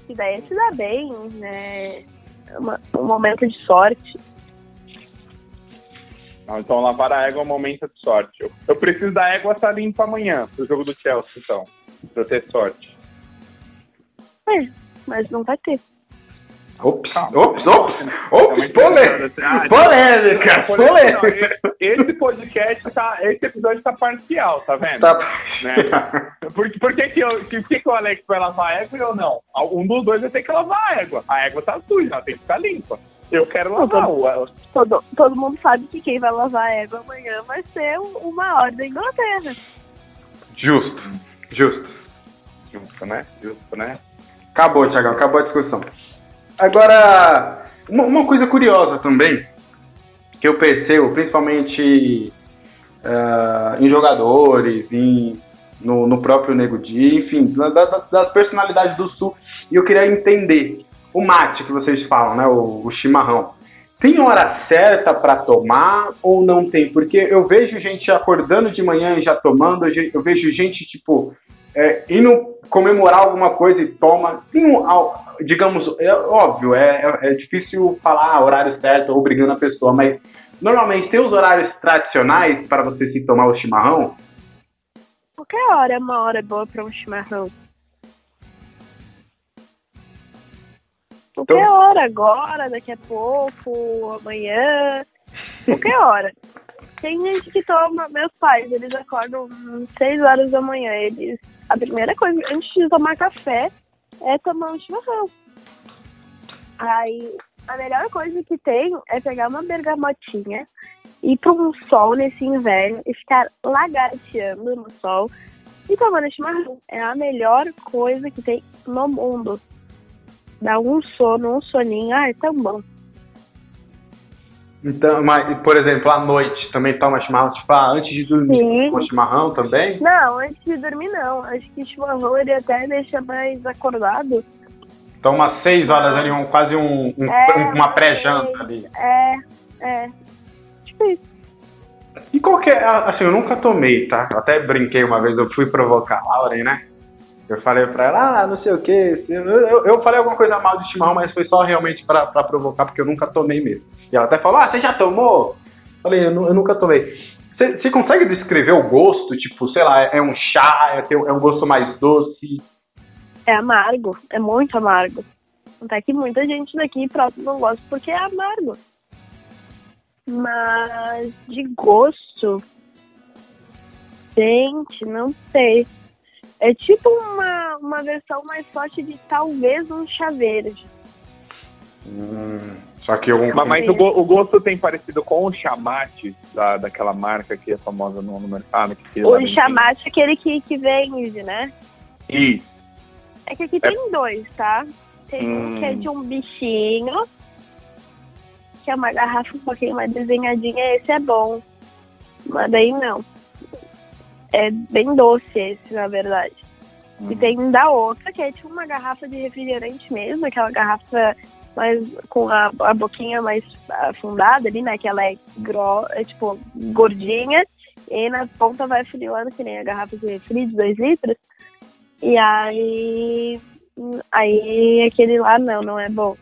S4: Que daí se dá bem, né? É um momento de sorte.
S3: Não, então lavar a égua é um momento de sorte. Eu, eu preciso da égua estar limpa amanhã, pro jogo do Chelsea, então. Pra eu ter sorte.
S4: É, mas não vai ter.
S2: Ops,
S3: Tá.
S2: ops, ops, ops, polêmica,
S3: Ah,
S2: polêmica,
S3: Não,
S2: polêmica.
S3: Esse podcast tá. Esse episódio tá parcial, tá vendo?
S2: Tá.
S3: Né? Por, por que, que, eu, que, que que o Alex vai lavar a égua e eu não? Um dos dois vai ter que lavar a égua. A égua tá suja, ela tem que ficar limpa. Eu quero lavar o.
S4: Todo, todo mundo sabe que quem vai lavar a égua amanhã vai ser um- uma ordem da Inglaterra.
S2: Justo, justo.
S3: Justo, né? Justo, né?
S2: Acabou, Thiagão, acabou a discussão. Agora, uma, uma coisa curiosa também, que eu percebo, principalmente ah, em jogadores, em, no, no próprio Nego Di, enfim, da- da- das personalidades do Sul, e eu queria entender o mate que vocês falam, né, o, o chimarrão. Tem hora certa para tomar ou não tem? Porque eu vejo gente acordando de manhã e já tomando, eu vejo gente, tipo, é, indo comemorar alguma coisa e toma. Tem um, digamos, é óbvio, é, é, é difícil falar horário certo ou obrigando a pessoa, mas normalmente tem os horários tradicionais para você se tomar o chimarrão.
S4: Qualquer hora é uma hora boa pra um chimarrão. Qualquer
S2: Então-
S4: hora, agora, daqui a pouco, amanhã. Qualquer hora. Tem gente que toma, meus pais, eles acordam às 6 horas da manhã. Eles, a primeira coisa, antes de tomar café, é tomar um chimarrão. Aí, a melhor coisa que tem é pegar uma bergamotinha, ir para um sol nesse inverno e ficar lagarteando no sol e tomando chimarrão. É a melhor coisa que tem no mundo. Dá um sono, um soninho. Ah, é tão bom.
S2: Então, mas, por exemplo, à noite também toma chimarrão, tipo, ah, antes de dormir,
S4: Sim.
S2: toma chimarrão também?
S4: Não, antes de dormir não. Acho que chimarrão ele até deixa mais acordado.
S2: Toma seis horas ali, um, quase um, um-
S4: É,
S2: uma pré-janta ali.
S4: É, é. Tipo isso.
S2: E qual que é, assim, eu nunca tomei, tá? Eu até brinquei uma vez, eu fui provocar a Lauren, né? Eu falei pra ela, ah, não sei o que. Eu, eu, falei alguma coisa mal de chimarrão, mas foi só realmente pra, pra provocar, porque eu nunca tomei mesmo. E ela até falou, ah, você já tomou? Falei, eu, eu nunca tomei. Você, consegue descrever o gosto? Tipo, sei lá, é um chá, é, é um gosto mais doce?
S4: É amargo. É muito amargo. Até que muita gente daqui próximo não gosta porque é amargo. Mas de gosto. Gente, não sei. É tipo uma, uma versão mais forte de talvez um chá verde.
S2: Hum, só que eu...
S3: Mas, mas o, go- o gosto tem parecido com o chamate da, daquela marca que é famosa no, no mercado. Que
S4: O chamate é aquele que, que vende, né?
S3: Isso.
S4: É que aqui tem dois, tá? Tem um
S3: Hum.
S4: que é de um bichinho, que é uma garrafa um pouquinho mais desenhadinha, esse é bom. Mas daí não. É bem doce esse, na verdade. E tem um da outra, que é tipo uma garrafa de refrigerante mesmo, aquela garrafa mais com a, a boquinha mais afundada ali, né? Que ela é, gro, é tipo gordinha, e na ponta vai funiando, que nem a garrafa de refri de 2 litros. E aí. Aí aquele lá não, não é bom.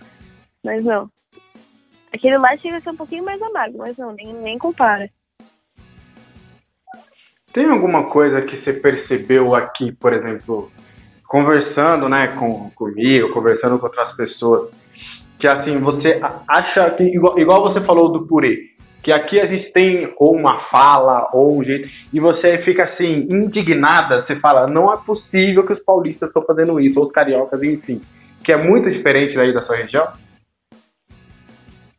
S4: Mas não. Aquele lá chega a ser um pouquinho mais amargo, mas não, nem, nem compara.
S2: Tem alguma coisa que você percebeu aqui, por exemplo, conversando, né, com, comigo, conversando com outras pessoas, que assim, você acha que, igual, igual você falou do purê, que aqui a gente tem ou uma fala ou um jeito, e você fica assim, indignada, você fala, não é possível que os paulistas estão fazendo isso, ou os cariocas, enfim, que é muito diferente daí da sua região?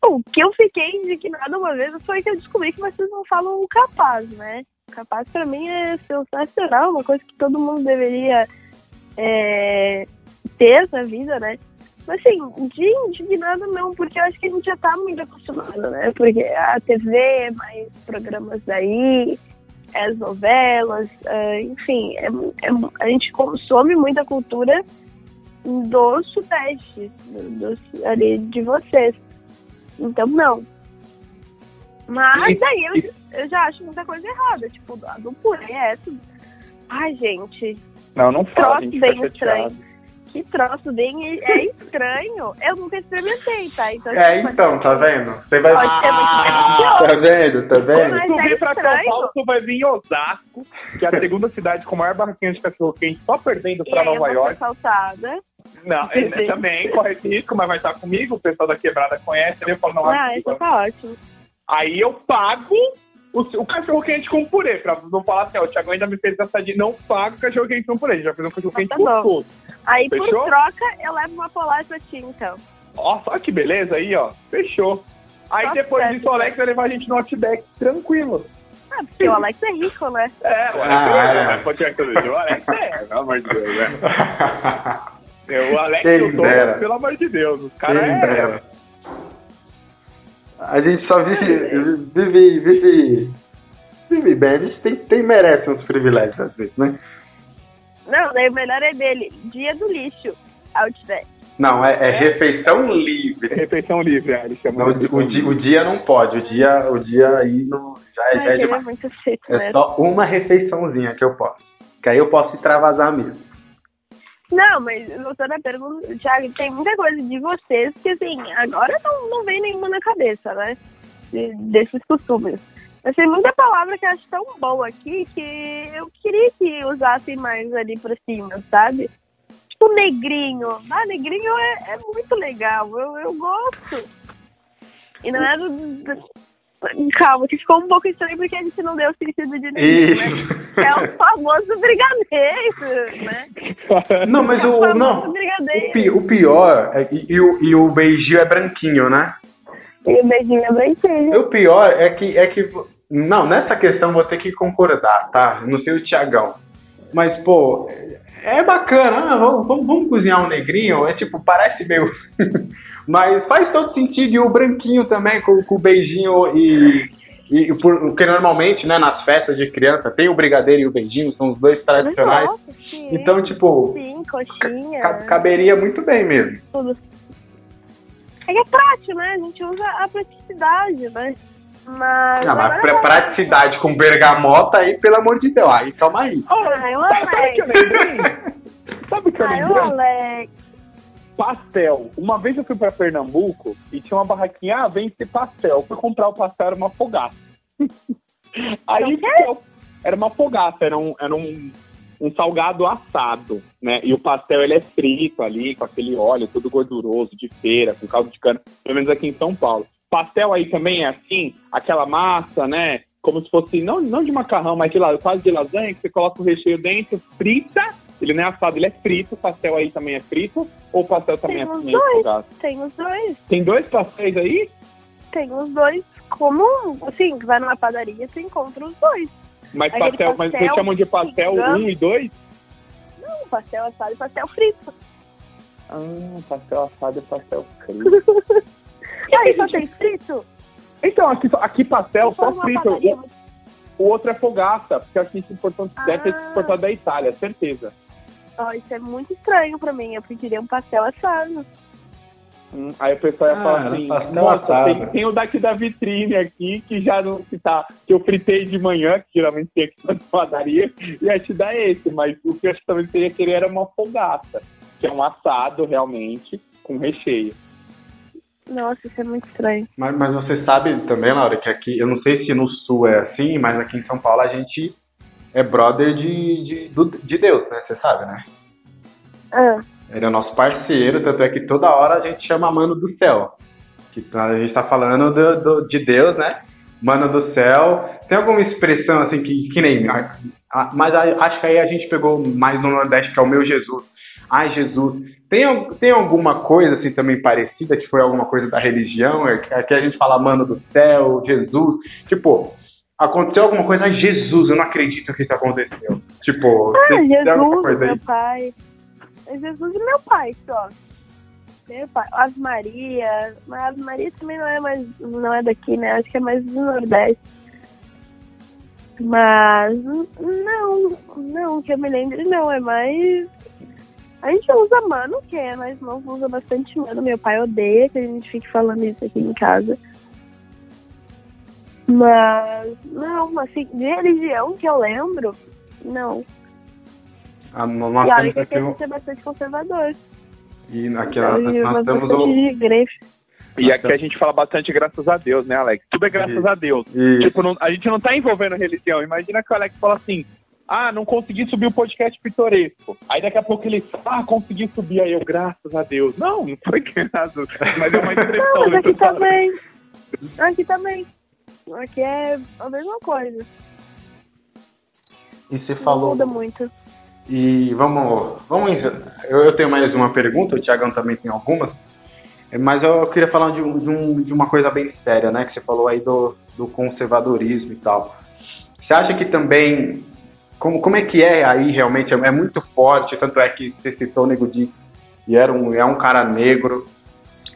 S4: O que eu fiquei indignada uma vez foi que eu descobri que vocês não falam capaz, né? Capaz para mim é sensacional, uma coisa que todo mundo deveria é, ter na vida, né? Mas assim, de indignado não, porque eu acho que a gente já tá muito acostumado, né? Porque a TV, mais programas daí, as novelas, uh, enfim, é, é, a gente consome muita cultura do Sudeste, do, do, ali de vocês. Então, não. Mas daí eu, eu já acho muita coisa errada. Tipo, do, do purê é tudo. Ai, gente.
S3: Não, não fala,
S4: Troço bem estranho. Que troço bem é estranho. Eu nunca experimentei, tá?
S2: Então, é, então, tá vendo? Você vai.
S4: Pode ser muito
S2: ah, tá vendo? Tá vendo?
S4: Mas
S3: tu
S4: é
S3: vir pra São. Paulo, tu vai vir em Osasco, que é a segunda cidade com maior barraquinha de cachorro quente, só perdendo
S4: E
S3: pra
S4: eu
S3: Nova York.
S4: assaltada.
S3: Não, ele também corre risco, mas vai estar comigo, o pessoal da quebrada conhece, eu falo, não,
S4: Ah, isso tá ótimo.
S3: Aí eu pago o, o cachorro quente com purê, pra não falar assim, ó, o Thiago ainda me fez essa de não pago o cachorro quente com purê, já fez um cachorro quente
S4: Tá bom.
S3: gostoso.
S4: Aí,
S3: Fechou?
S4: por troca, eu levo uma polar pra ti, então.
S3: Nossa, olha que beleza aí, ó, fechou. Aí
S4: Tá
S3: depois disso o Alex vai levar a gente no Outback, tranquilo.
S4: Ah, porque o Alex é rico, né?
S3: É, o Alex
S2: Ah,
S3: é,
S2: é.
S3: o Alex é, pelo amor de Deus, né? É, O Alex e o
S2: dera.
S3: pelo amor de Deus, os caras é...
S2: A gente só vive, vive, vive, vive bem. A gente tem, tem, merece uns privilégios às vezes, né?
S4: Não, daí o melhor é dele. Dia do lixo. Outback.
S2: Não, é, é refeição livre.
S3: Refeição livre, é,
S2: Não, o, di- o dia não pode, o dia, o dia aí não, já, é- já
S4: Ai,
S2: é
S4: ele é
S2: demais.
S4: muito seco,
S2: É
S4: né?
S2: só uma refeiçãozinha que eu posso. Que aí eu posso extravasar mesmo.
S4: Não, mas voltando à pergunta, Thiago, tem muita coisa de vocês que, assim, agora não, não vem nenhuma na cabeça, né? De- desses costumes. Mas tem muita palavra que eu acho tão boa aqui que eu queria que usassem mais ali pra cima, sabe? Tipo negrinho. Ah, negrinho é, é muito legal, eu, eu gosto. E não é do, do- Calma, que ficou um pouco estranho porque a gente não deu o sentido de negrinho, né? É o famoso brigadeiro, né?
S2: Não, mas
S4: É o
S2: o,
S4: famoso
S2: não, o,
S4: brigadeiro.
S2: pi- o pior é que e o, e o beijinho é branquinho, né?
S4: E o beijinho é branquinho.
S2: O pior é que, é que. Não, nessa questão vou ter que concordar, tá? Não sei o Tiagão. Mas, pô, é bacana. Ah, vamos, vamos, vamos cozinhar um negrinho. É tipo, parece meio. Mas faz todo sentido. E o branquinho também, com, com o beijinho e. E por- porque normalmente, né, nas festas de criança, tem o brigadeiro e o beijinho, são os dois tradicionais.
S4: Nossa, sim.
S2: Então, tipo,
S4: Sim, coxinha,
S2: ca- caberia muito bem mesmo.
S4: tudo. É que é prático, né? A gente usa a praticidade, né? Mas.
S2: Não, mas pra praticidade com bergamota aí, pelo amor de Deus. Aí, calma aí.
S4: Ai, o
S3: Sabe o que eu lembrei? Sabe o que eu
S4: o
S3: lembrei? Pastel. Uma vez eu fui pra Pernambuco e tinha uma barraquinha, ah, vem esse pastel. Fui comprar o pastel, era uma fogaça. Aí eu- era uma fogaça, era um, era um, um salgado assado, né? E o pastel ele é frito ali, com aquele óleo todo gorduroso de feira, com caldo de cana, pelo menos aqui em São Paulo. Pastel aí também é assim, aquela massa, né? Como se fosse, não, não de macarrão, mas de, quase de lasanha, que você coloca o recheio dentro, frita. Ele não é assado, ele é frito. O pastel aí também é frito. Ou o pastel também
S4: Tem
S3: é
S4: os
S3: assim,
S4: dois. Tem os dois.
S3: Tem dois pastéis aí?
S4: Tem os dois. Como, assim, vai numa padaria, você encontra os dois.
S3: Mas,
S4: Aquele
S3: pastel, mas vocês chamam de pastel
S4: gigante.
S3: 1 e 2?
S4: Um pastel assado e pastel frito.
S3: Ah, pastel assado e pastel frito.
S4: E aí, só tem frito?
S3: Então, aqui, aqui pastel
S4: Se
S3: só frito.
S4: padaria,
S3: O, o outro é fogaça, porque aqui isso importou, deve ter
S4: Ah.
S3: exportado da Itália, certeza.
S4: Ó, isso é muito estranho pra mim. Eu pediria um pastel assado.
S3: Hum, aí o pessoal ia
S2: Ah,
S3: falar
S2: era
S3: assim, nossa,
S2: assado."
S3: tem, tem o daqui da vitrine aqui, que já não que tá, que eu fritei de manhã, que geralmente tem aqui na padaria, ia te dar esse, mas o que eu acho que talvez você ia querer era uma fogaça, que é um assado realmente, com recheio.
S4: Nossa, isso é muito estranho.
S2: Mas, mas você sabe também, Laura, que aqui, eu não sei se no sul é assim, mas aqui em São Paulo a gente é brother de, de, do- de Deus, né? Você sabe, né?
S4: Ah,
S2: Ele é nosso parceiro, tanto é que toda hora a gente chama Mano do Céu. Que a gente tá falando do, do- de Deus, né? Mano do Céu. Tem alguma expressão assim que, que nem. a- a- mas a- acho que aí a gente pegou mais no Nordeste, que é o meu Jesus. Ai, Jesus. Tem, tem alguma coisa assim também parecida, que foi alguma coisa da religião? É que aqui a gente fala Mano do Céu, Jesus. Tipo, aconteceu alguma coisa, ai, Jesus, eu não acredito que isso aconteceu. Tipo,
S4: ah Jesus,
S2: coisa aí?
S4: meu pai. É Jesus e meu pai só. Meu pai. Ave Maria. Mas Ave Maria também não é mais. não é daqui, né? Acho que é mais do Nordeste. Mas não, não, que eu me lembre não, é mais. A gente usa mano, que é mais novo, usa bastante mano. Meu pai odeia que a gente fique falando isso aqui em casa. Mas, não, assim, de religião que eu lembro, não.
S2: Ah, nós
S4: e olha que a
S2: o-
S4: gente é bastante conservador.
S2: E aqui
S4: Então,
S2: nós,
S4: e
S2: nós temos
S4: bastante
S2: o.
S4: de igreja.
S3: E aqui a gente fala bastante graças a Deus, né, Alex? Tudo é graças a Deus.
S2: e-
S3: Tipo, não- a gente não tá envolvendo religião. Imagina que o Alex fala assim: ah, não consegui subir o podcast pitoresco. Aí daqui a pouco ele, ah, consegui subir. Aí eu, graças a Deus. Não, não foi graças, mas é uma expressão.
S4: Não, mas aqui também. Aqui também. Aqui é a mesma coisa.
S2: E você
S4: Não
S2: falou.
S4: muda muito.
S2: E vamos. vamos eu, tenho mais uma pergunta, o Tiagão também tem algumas. É, Mas eu queria falar de, um- de, um- de uma coisa bem séria, né? Que você falou aí do, do conservadorismo e tal. Você acha que também. Como, como é que é aí realmente? É, é muito forte, tanto é que você citou o Nego Di, e era um, é um cara negro,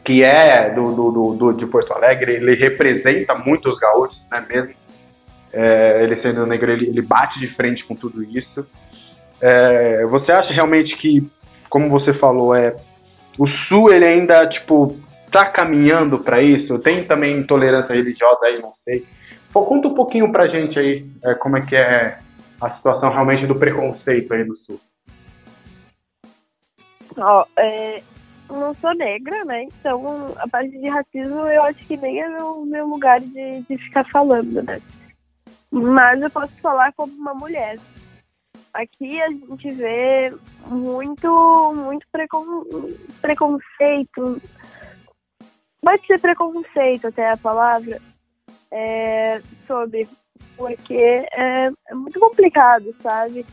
S2: que é do, do, do, de Porto Alegre, ele representa muito os gaúchos, né mesmo? É, ele sendo negro, ele, ele bate de frente com tudo isso. É, você acha realmente que, como você falou, é o Sul ele ainda tipo tá caminhando para isso? Tem também intolerância religiosa aí, não sei. Pô, conta um pouquinho pra gente aí é, como é que é a situação realmente do preconceito aí no Sul.
S4: Ó, é, não sou negra, né? Então a parte de racismo eu acho que nem é meu, meu lugar de, de ficar falando, né? Mas eu posso falar como uma mulher. Aqui a gente vê muito, muito precon, preconceito. Pode ser preconceito até a palavra. É, sobre. Porque é, é muito complicado, sabe?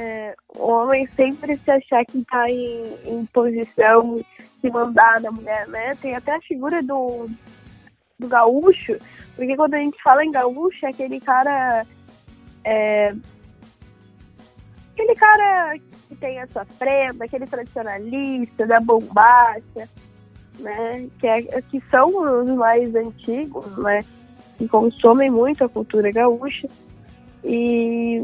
S4: É, o homem sempre se achar que está em, em posição de mandar na mulher, né? Tem até a figura do, do gaúcho, porque quando a gente fala em gaúcho, é aquele cara. é, aquele cara que tem a sua prenda, aquele tradicionalista, da bombacha, né? Que, é, que são os mais antigos, né? Que consomem muito a cultura gaúcha. E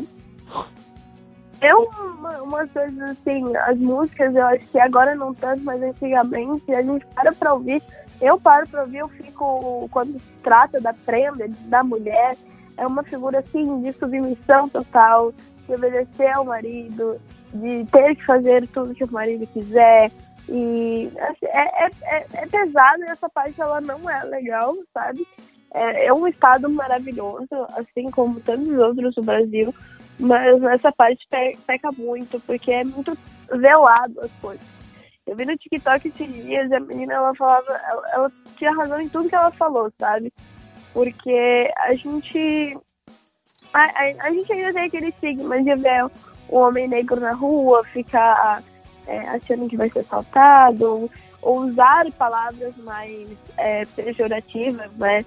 S4: é uma, umas coisas assim, as músicas eu acho que agora não tanto, mas antigamente a gente para pra ouvir, eu paro pra ouvir, eu fico, quando se trata da prenda, da mulher, é uma figura assim de submissão total, de obedecer ao marido, de ter que fazer tudo que o marido quiser. E assim, é, é, é, é pesado essa parte ela não é legal, sabe? É, é um estado maravilhoso, assim como tantos outros do Brasil, mas nessa parte pe- peca muito, porque é muito velado as coisas. Eu vi no TikTok esses dias e a menina ela falava, ela, ela tinha razão em tudo que ela falou, sabe? Porque a gente. A, a, a gente ainda tem aquele estigma de ver o homem negro na rua, ficar é, achando que vai ser assaltado, ou usar palavras mais é, pejorativas, né?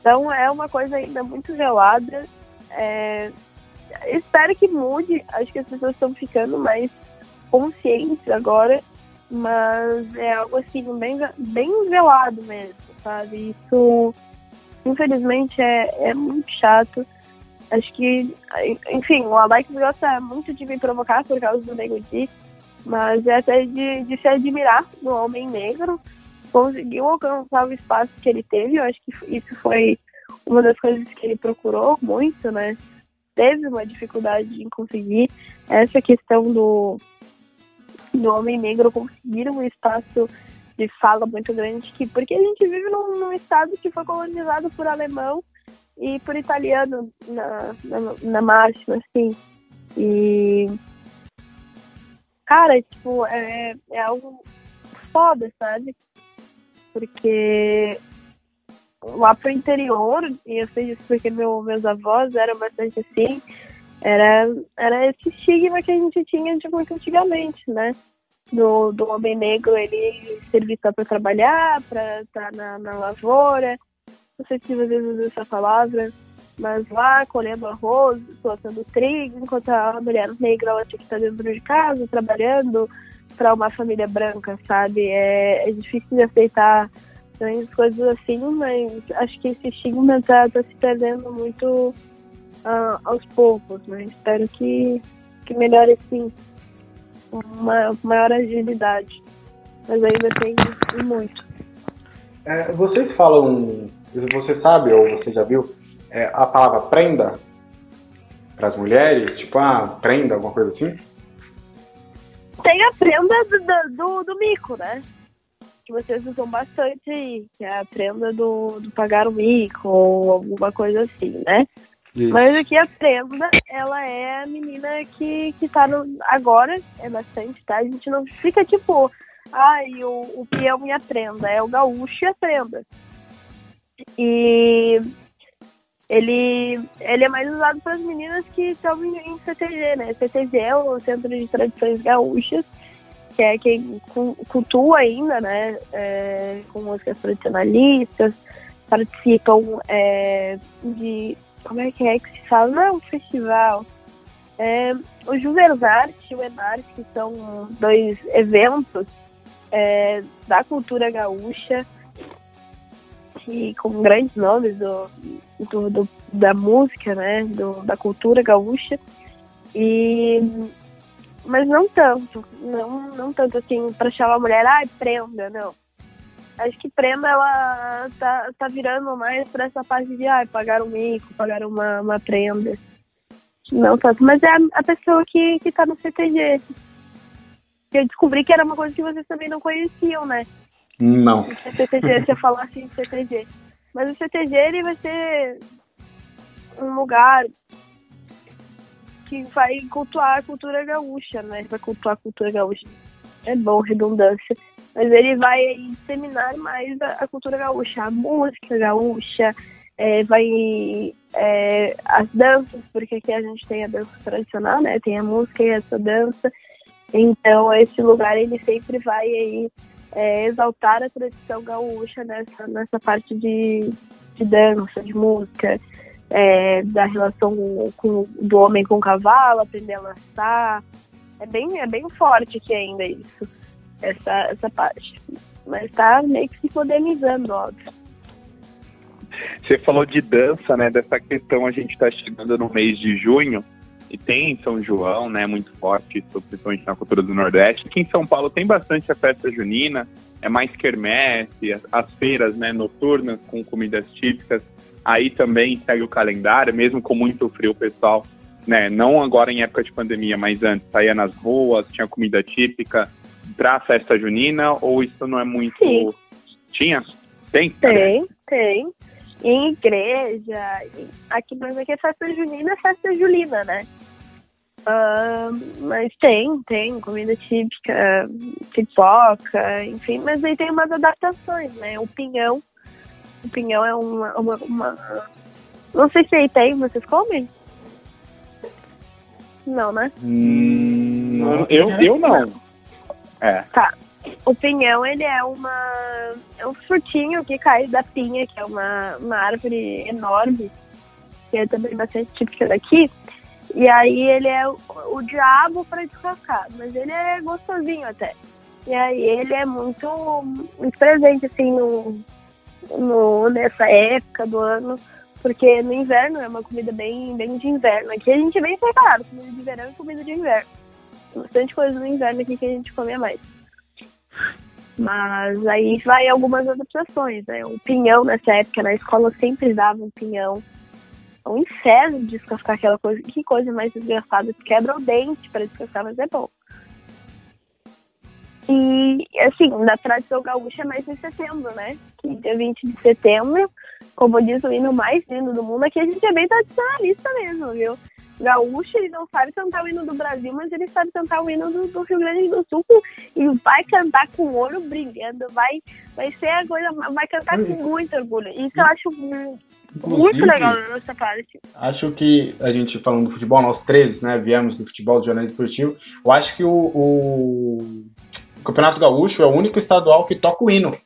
S4: Então é uma coisa ainda muito velada. É, espero que mude. Acho que as pessoas estão ficando mais conscientes agora, mas é algo assim bem, bem velado mesmo, sabe? Isso, infelizmente, é, é muito chato. Acho que, enfim, o Alex gosta muito de me provocar por causa do Nego Di, mas é até de, de se admirar no homem negro. Conseguiu alcançar o espaço que ele teve, eu acho que isso foi uma das coisas que ele procurou muito, né? Teve uma dificuldade em conseguir essa questão do, do homem negro conseguir um espaço de fala muito grande, que, porque a gente vive num, num estado que foi colonizado por alemão e por italiano na, na, na máxima, assim. E cara, tipo, é, é algo foda, sabe? Porque lá pro interior, e eu sei disso porque meu, meus avós eram bastante assim, era, era esse estigma que a gente tinha de muito antigamente, né? Do, do homem negro, ele servir só para trabalhar, para estar na, na lavoura, não sei se vocês usam essa palavra, mas lá colhendo arroz, plantando trigo, enquanto a mulher negra ela tinha que estar dentro de casa, trabalhando para uma família branca, sabe? É, é difícil de aceitar né, coisas assim, mas acho que esse estigma tá, tá se perdendo muito uh, aos poucos, né? Espero que, que melhore assim, uma maior agilidade. Mas ainda tem muito.
S2: É, vocês falam, você sabe ou você já viu é, a palavra prenda para as mulheres? Tipo, ah, prenda, alguma coisa assim?
S4: Tem a prenda do, do, do mico, né? Que vocês usam bastante aí, que é a prenda do, do pagar o mico ou alguma coisa assim, né? Isso. Mas aqui a prenda, ela é a menina que, que tá no, agora, é bastante, tá? A gente não fica tipo, ai, ah, o, o peão e a prenda, é o gaúcho e a prenda. E ele, ele é mais usado para as meninas que estão em CTG, né? CTG é o Centro de Tradições Gaúchas, que é quem cultua ainda, né? É, com músicas tradicionalistas, participam é, de. Como é que é que se fala? Não é um festival. É, o Juversarte e o Enarte, que são dois eventos é, da cultura gaúcha, que, com grandes nomes do, do, do, da música, né, do, da cultura gaúcha. E mas não tanto, não, não tanto assim para chamar a mulher, ai, prenda, não. Acho que prenda ela tá, tá virando mais para essa parte de ai, pagar um mico, pagar uma, uma prenda. Não tanto, mas é a, a pessoa que, que tá no CTG. Eu descobri que era uma coisa que vocês também não conheciam, né?
S2: Não.
S4: O CTG, se eu falar assim, CTG. Mas o CTG ele vai ser um lugar que vai cultuar a cultura gaúcha, né? Vai cultuar a cultura gaúcha. É bom, redundância. Mas ele vai disseminar mais a, a cultura gaúcha, a música gaúcha, é, vai é, as danças, porque aqui a gente tem a dança tradicional, né? Tem a música e essa dança. Então esse lugar ele sempre vai aí é, exaltar a tradição gaúcha nessa, nessa parte de, de dança, de música, é, da relação com, do homem com o cavalo, aprender a lançar. É bem, é bem forte aqui ainda isso, essa, essa parte. Mas está meio que se modernizando, óbvio.
S3: Você falou de dança, né? Dessa questão a gente está chegando no mês de junho e tem em São João, né, muito forte, principalmente na cultura do Nordeste. Aqui em São Paulo tem bastante a festa junina, é mais quermesse, as, as feiras, né, noturnas com comidas típicas. Aí também segue o calendário, mesmo com muito frio, o pessoal, né, não agora em época de pandemia, mas antes, saía nas ruas, tinha comida típica para a festa junina, ou isso não é muito...
S4: Sim.
S3: Tinha? Tem?
S4: Tem, tem. Em igreja, aqui, mas aqui é festa junina, é festa julina, né? Uh, mas tem, tem comida típica, pipoca, enfim, mas aí tem umas adaptações, né? O pinhão. O pinhão é uma. uma, uma... Não sei se aí tem, vocês comem? Não, né?
S3: Hum, eu, eu não.
S4: É. Tá. O pinhão, ele é uma. É um frutinho que cai da pinha, que é uma, uma árvore enorme, que é também bastante típica daqui. E aí ele é o, o diabo para descascar, mas ele é gostosinho até. E aí ele é muito, muito presente, assim, no, no, nessa época do ano, porque no inverno é uma comida bem, bem de inverno. Aqui a gente é bem separado, comida de verão e comida de inverno. Tem bastante coisa no inverno aqui que a gente come mais. Mas aí vai algumas adaptações, né? O pinhão nessa época na escola sempre dava um pinhão é um inferno descascar aquela coisa. Que coisa mais desgraçada. Quebra o dente para descascar, mas é bom. E, assim, na tradição gaúcha é mais em setembro, né? Que dia 20 de setembro, como diz o hino mais lindo do mundo, aqui a gente é bem tradicionalista mesmo, viu? gaúcho, ele não sabe cantar o hino do Brasil, mas ele sabe cantar o hino do, do Rio Grande do Sul e vai cantar com o olho brilhando, vai, vai ser a coisa, vai cantar com muito orgulho. Isso eu acho muito, muito legal na nossa parte.
S2: Acho que a gente falando do futebol, nós três, né, viemos do futebol, do jornalismo esportivo, eu acho que o, o, o Campeonato Gaúcho é o único estadual que toca o hino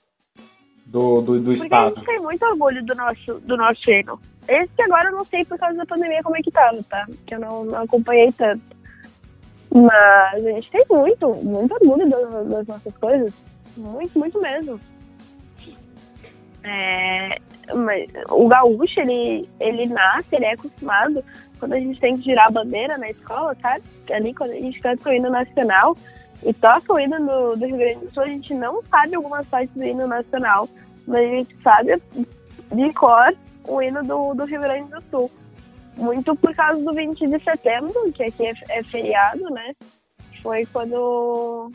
S2: do, do, do
S4: Porque
S2: estado.
S4: a gente tem muito orgulho do nosso, do nosso hino. Esse agora eu não sei por causa da pandemia como é que tá, tá? Que eu não, não acompanhei tanto. Mas a gente tem muito, muito orgulho das, das nossas coisas. Muito, muito mesmo. É, mas o gaúcho, ele, ele nasce, ele é acostumado quando a gente tem que girar a bandeira na escola, sabe? Ali quando a gente canta o hino nacional e toca o hino do, do Rio Grande do Sul, a gente não sabe algumas partes do hino nacional, mas a gente sabe de cor o hino do, do Rio Grande do Sul. Muito por causa do 20 de setembro, que aqui é, é feriado, né? Foi quando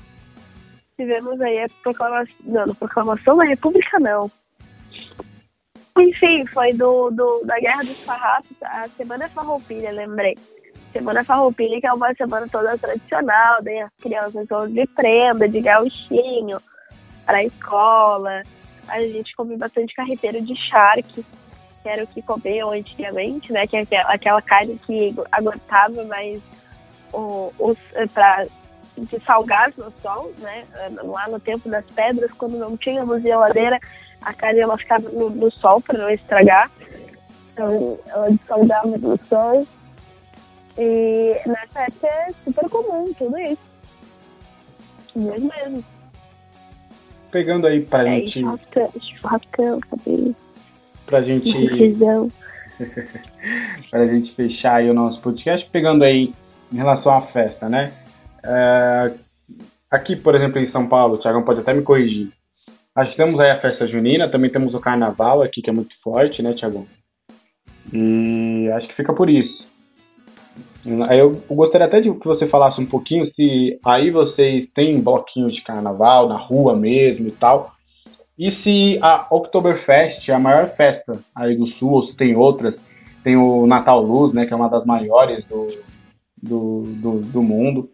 S4: tivemos aí a proclamação, não, proclamação da República, não. Enfim, foi do, do, da Guerra dos Farrapos, a Semana Farroupilha, lembrei. Semana Farroupilha, que é uma semana toda tradicional, daí as crianças vão de prenda, de gauchinho, para a escola. A gente come bastante carreteiro de charque, que era o que comiam antigamente, né? Que é aquela carne que aguentava mais o, os, de salgar no sol, né? Lá no tempo das pedras, quando não tínhamos geladeira, a carne ela ficava no, no sol para não estragar. Então ela dessalgava no sol. E nessa época é super comum tudo isso. Mesmo mesmo.
S2: Pegando aí pra
S4: É,
S2: gente.
S4: churrascão, churrascão, sabe?
S2: Pra gente. Pra gente fechar aí o nosso podcast, pegando aí em relação à festa, né? É, aqui, por exemplo, em São Paulo, o Thiagão pode até me corrigir. Nós temos aí a festa junina, também temos o carnaval aqui, que é muito forte, né, Thiagão? E acho que fica por isso. Aí eu gostaria até de que você falasse um pouquinho se aí vocês têm bloquinhos de carnaval na rua mesmo e tal. E se a Oktoberfest é a maior festa aí do sul, ou se tem outras. Tem o Natal Luz, né, que é uma das maiores do, do, do, do mundo.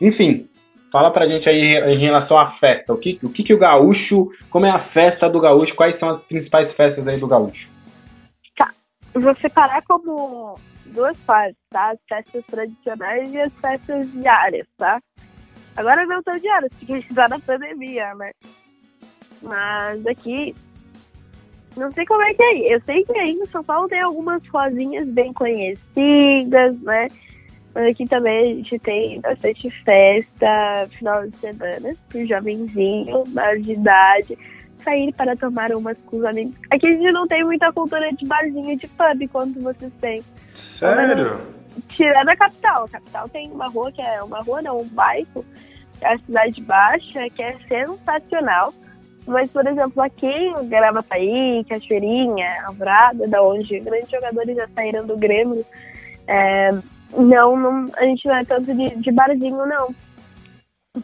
S2: Enfim, fala pra gente aí em relação à festa. O que, o que, que o gaúcho, como é a festa do gaúcho, quais são as principais festas aí do gaúcho?
S4: Vou separar como duas partes, tá? As festas tradicionais e as festas diárias, tá? Agora não tão diárias, porque a gente tá na pandemia, né? Mas aqui, não sei como é que é aí. Eu sei que aí em São Paulo tem algumas rosinhas bem conhecidas, né? Mas aqui também a gente tem bastante festa, final de semana, pro jovenzinho, maior de idade, sair para tomar umas com os amigos. Aqui a gente não tem muita cultura de barzinho de pub quanto vocês têm.
S2: Sério?
S4: Tirando a capital. A capital tem uma rua que é uma rua, não, um bairro, que é a Cidade Baixa, que é sensacional. Mas, por exemplo, aqui em Gravataí, Cachoeirinha, Alvorada, da onde grandes jogadores já saíram do Grêmio, é, não, não, a gente não é tanto de, de barzinho, não.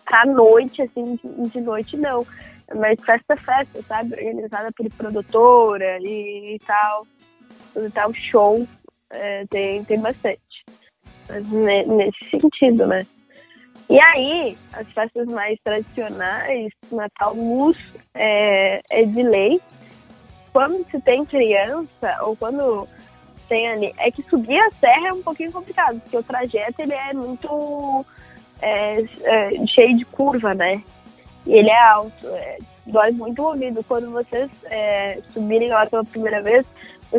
S4: Pra noite, assim, de, de noite, não. Mas festa, festa, sabe? Organizada por produtora e, e tal. E tal, show. É, tem, tem bastante. Mas ne- nesse sentido, né? E aí, as festas mais tradicionais, Natal Luz, é, é de lei. Quando se tem criança, ou quando tem ali. É que subir a serra é um pouquinho complicado, porque o trajeto ele é muito é, é, cheio de curva, né? E ele é alto, é, dói muito o ouvido. Quando vocês é, subirem lá pela primeira vez,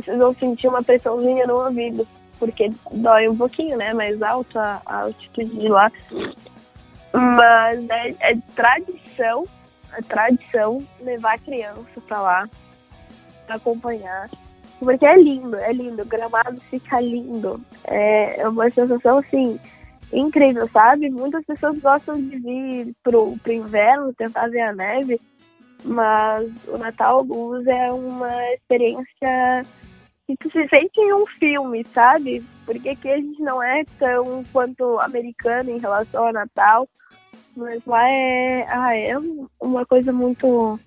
S4: vocês vão sentir uma pressãozinha no ouvido, porque dói um pouquinho, né? Mais alto a, a altitude de lá. Mas é, é tradição, é tradição levar a criança pra lá, pra acompanhar. Porque é lindo, é lindo. O gramado fica lindo. É, é uma sensação, assim, incrível, sabe? Muitas pessoas gostam de vir pro, pro inverno, tentar ver a neve. Mas o Natal Luz é uma experiência que tu se sente em um filme, sabe? Porque aqui a gente não é tão quanto americano em relação ao Natal. Mas lá é, ah, é um- uma coisa muito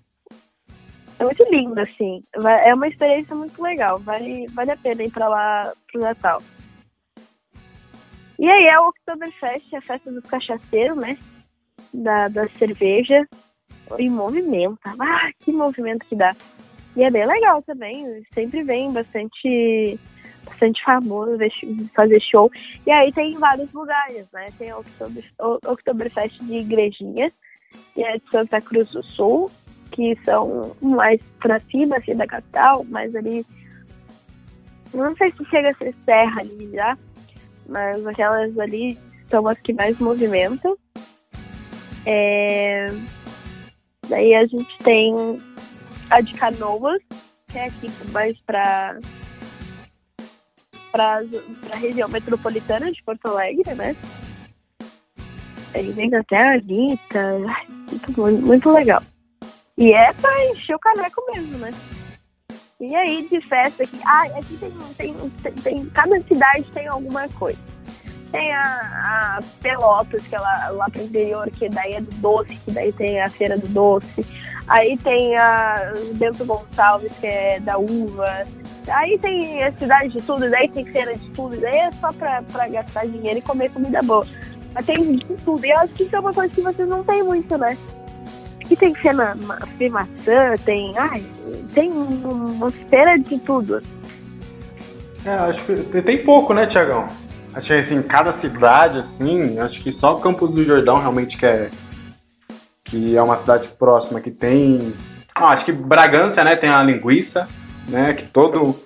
S4: é muito lindo, assim. É uma experiência muito legal. Vale, vale a pena ir pra lá pro Natal. E aí é o Oktoberfest, a festa dos cachaceiros, né? Da, da cerveja. E movimento. Ah, que movimento que dá. E é bem legal também. Sempre vem bastante bastante famoso fazer show. E aí tem vários lugares, né? Tem o Oktober, Oktoberfest de Igrejinha, e é de Santa Cruz do Sul, que são mais pra cima, assim, da capital, mas ali. Não sei se chega a ser serra ali já, mas aquelas ali são as que mais movimentam. É... Daí a gente tem a de Canoas, que é aqui mais pra, pra, pra região metropolitana de Porto Alegre, né? Aí vem até a Anitta, muito, muito legal. E é pra encher o caneco mesmo, né? E aí, de festa aqui. Ah, aqui tem, tem, tem cada cidade tem alguma coisa. Tem a, a Pelotas, que é lá, lá pro interior, que daí é do doce, que daí tem a Feira do Doce. Aí tem a Bento Gonçalves, que é da uva. Aí tem a cidade de tudo, daí tem feira de tudo, daí é só pra, pra gastar dinheiro e comer comida boa. Mas tem de tudo. E eu acho que isso é uma coisa que vocês não têm muito, né? Que tem feira de maçã, tem. Ai, tem uma feira de tudo.
S2: É, acho que tem pouco, né, Tiagão? Que assim, cada cidade, assim, acho que só Campos do Jordão realmente que é, que é uma cidade próxima que tem. Ah, acho que Bragança, né, tem a linguiça, né, que todo,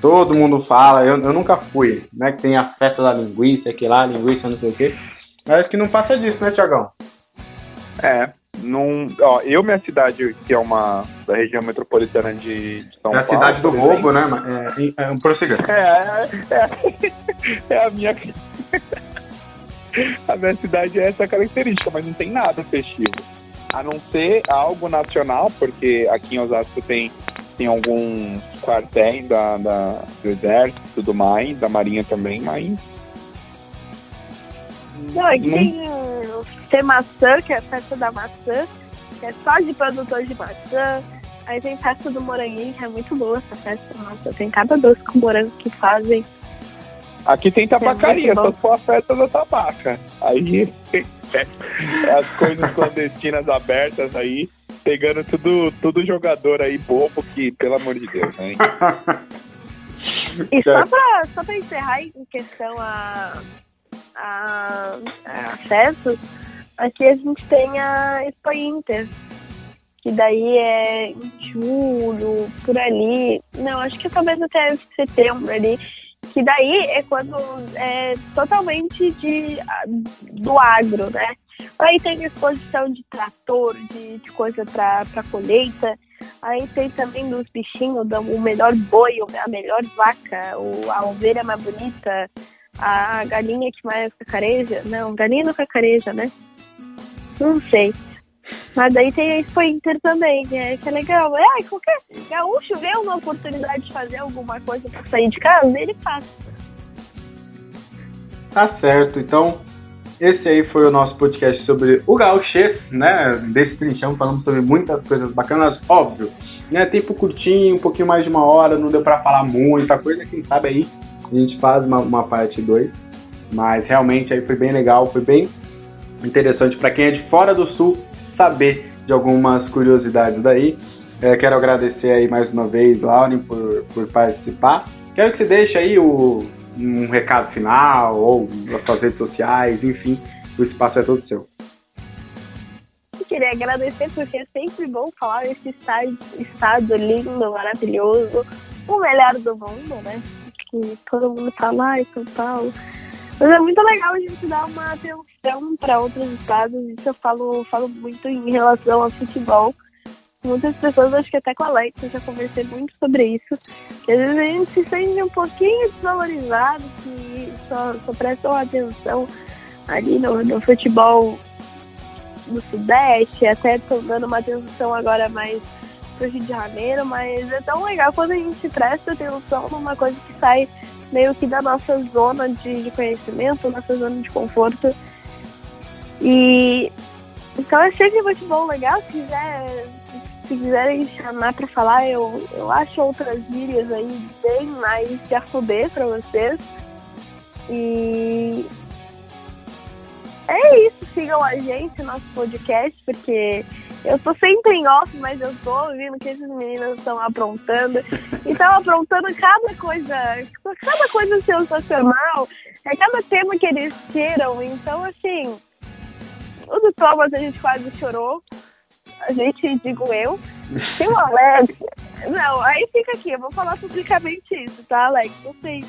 S2: todo mundo fala, eu, eu nunca fui, né, que tem a festa da linguiça, que lá, linguiça, não sei o quê. Mas acho que não passa disso, né, Tiagão?
S3: É, num, ó, eu, minha cidade, que é uma da região metropolitana de, de São
S2: é
S3: Paulo.
S2: É a cidade do roubo, né? É, é, é um prossiga.
S3: É, é, é, é a minha. a minha cidade é essa característica, mas não tem nada festivo. A não ser algo nacional, porque aqui em Osasco tem, tem alguns quartéis da, da, do exército e tudo mais, da marinha também, mas.
S4: Não, aqui não... tem tem maçã, que é a festa da maçã, que é só de produtor de maçã. Aí tem festa do moranguinho, que é muito boa essa festa. Nossa, tem cada doce com morango que fazem.
S3: Aqui tem tabacaria, é só for a festa da tabaca. Aí as coisas clandestinas abertas aí, pegando tudo, tudo jogador aí bobo que, pelo amor de Deus, né?
S4: E só pra, só pra encerrar em questão a, a, a festa, Aqui a gente tem a Expo Inter, que daí é em julho, por ali. Não, acho que talvez até setembro ali. Que daí é quando é totalmente de, do agro, né? Aí tem exposição de trator, de, de coisa para colheita. Aí tem também dos bichinhos, o melhor boi, a melhor vaca, a ovelha mais bonita, a galinha que mais cacareja. Não, galinha não cacareja, né? Não sei. Mas daí tem a Expo Inter também, que é, que é legal. É, qualquer gaúcho vê uma oportunidade de fazer alguma coisa pra sair de casa, ele faz.
S2: Tá certo, então esse aí foi o nosso podcast sobre o gaúchês, né? Desse trinchão, falamos sobre muitas coisas bacanas, óbvio. Né, tempo curtinho, um pouquinho mais de uma hora, não deu para falar muita coisa, quem sabe aí a gente faz uma, uma parte 2. Mas realmente aí foi bem legal, foi bem interessante para quem é de fora do sul saber de algumas curiosidades daí. É, quero agradecer aí mais uma vez, Lauren, por, por participar. Quero que você deixe aí o, um recado final ou as suas redes sociais, enfim, o espaço é todo seu.
S4: Eu queria agradecer porque é sempre bom falar desse estado, estado lindo, maravilhoso, o melhor do mundo, né? Que todo mundo fala, ai, São Paulo mas é muito legal a gente dar uma atenção para outros estados. Isso eu falo, falo muito em relação ao futebol. Muitas pessoas, acho que até com a Alex, eu já conversei muito sobre isso. Que às vezes a gente se sente um pouquinho desvalorizado, que só, só prestam atenção ali no, no futebol do Sudeste, até estão dando uma atenção agora mais pro Rio de Janeiro, mas é tão legal quando a gente presta atenção numa coisa que sai meio que da nossa zona de, de conhecimento, nossa zona de conforto. E então é sempre muito bom, legal. Se, quiser, se quiserem chamar para falar, eu, eu acho outras gírias aí bem mais de arfuder para vocês. E é isso, sigam a gente, nosso podcast, porque eu tô sempre em off, mas eu tô ouvindo que esses meninos estão aprontando. E estão aprontando cada coisa, cada coisa sensacional. É cada tema que eles tiram. Então, assim, o do Thomas a gente quase chorou. A gente, digo eu. Tem o Alex. Não, aí fica aqui, eu vou falar publicamente isso, tá, Alex? Sei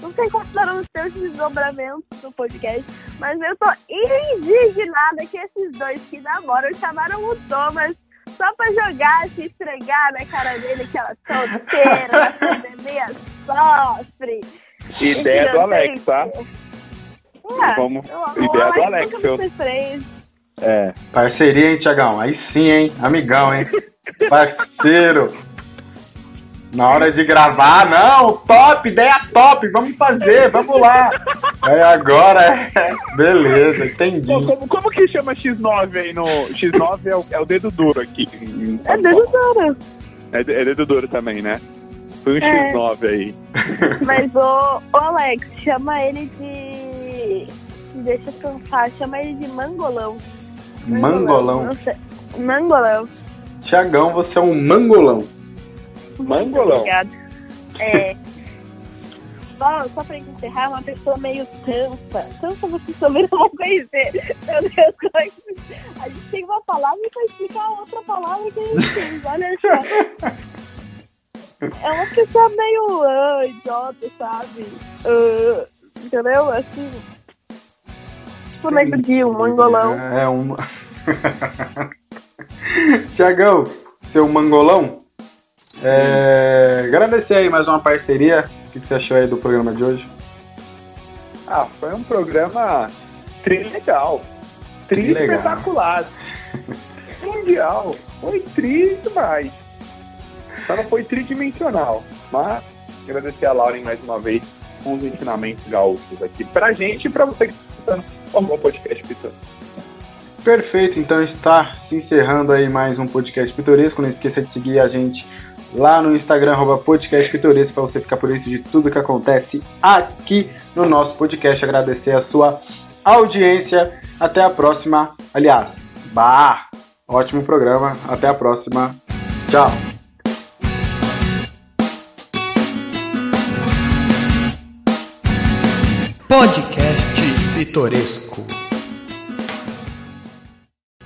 S4: não sei quais foram os seus desdobramentos no podcast, mas eu tô indignada que esses dois que namoram chamaram o Thomas só pra jogar, se esfregar na cara dele que ela é solteira, a pandemia sofre.
S3: Ideia do Alex, tá?
S4: É, Vamos... Ideia do Alex. Eu...
S2: É. Parceria, hein, Tiagão? Aí sim, hein? Amigão, hein? Parceiro. Na hora de gravar, não, top, ideia top, vamos fazer, vamos lá. Aí agora é. Beleza, entendi. Pô,
S3: como, como que chama X9 aí no. X9 é o, é o dedo duro aqui.
S4: É dedo duro.
S3: É, é dedo duro também, né? Foi um é. X9 aí.
S4: Mas o, o Alex, chama ele de. Deixa eu pensar, chama ele de mangolão.
S2: Mangolão?
S4: Mangolão. Mangolão.
S2: Tiagão, você é um mangolão.
S3: Mangolão.
S4: Obrigada. É. Só, só pra encerrar, uma pessoa meio tansa. Tansa vocês também não vão conhecer. Meu Deus, como é que... A gente tem uma palavra pra explicar a outra palavra que a gente tem. Olha só. É uma pessoa meio uh, idiota, sabe? Uh, entendeu? Assim. Tipo, lembro de um mangolão.
S2: É, uma. Tiagão, seu mangolão? É, agradecer aí mais uma parceria. O que você achou aí do programa de hoje?
S3: Ah, foi um programa trilegal. Tri espetacular. Mundial. Foi tri demais. Só não foi tridimensional. Mas agradecer a Lauren mais uma vez com os ensinamentos gaúchos aqui pra gente e pra você que está escutando o podcast Pitão.
S2: Perfeito, então está se encerrando aí mais um podcast pitoresco. Não esqueça de seguir a gente lá no Instagram, arroba podcast para você ficar por dentro de tudo que acontece aqui no nosso podcast. Agradecer a sua audiência. Até a próxima. Aliás, bah! Ótimo programa. Até a próxima. Tchau.
S1: Podcast Pitoresco.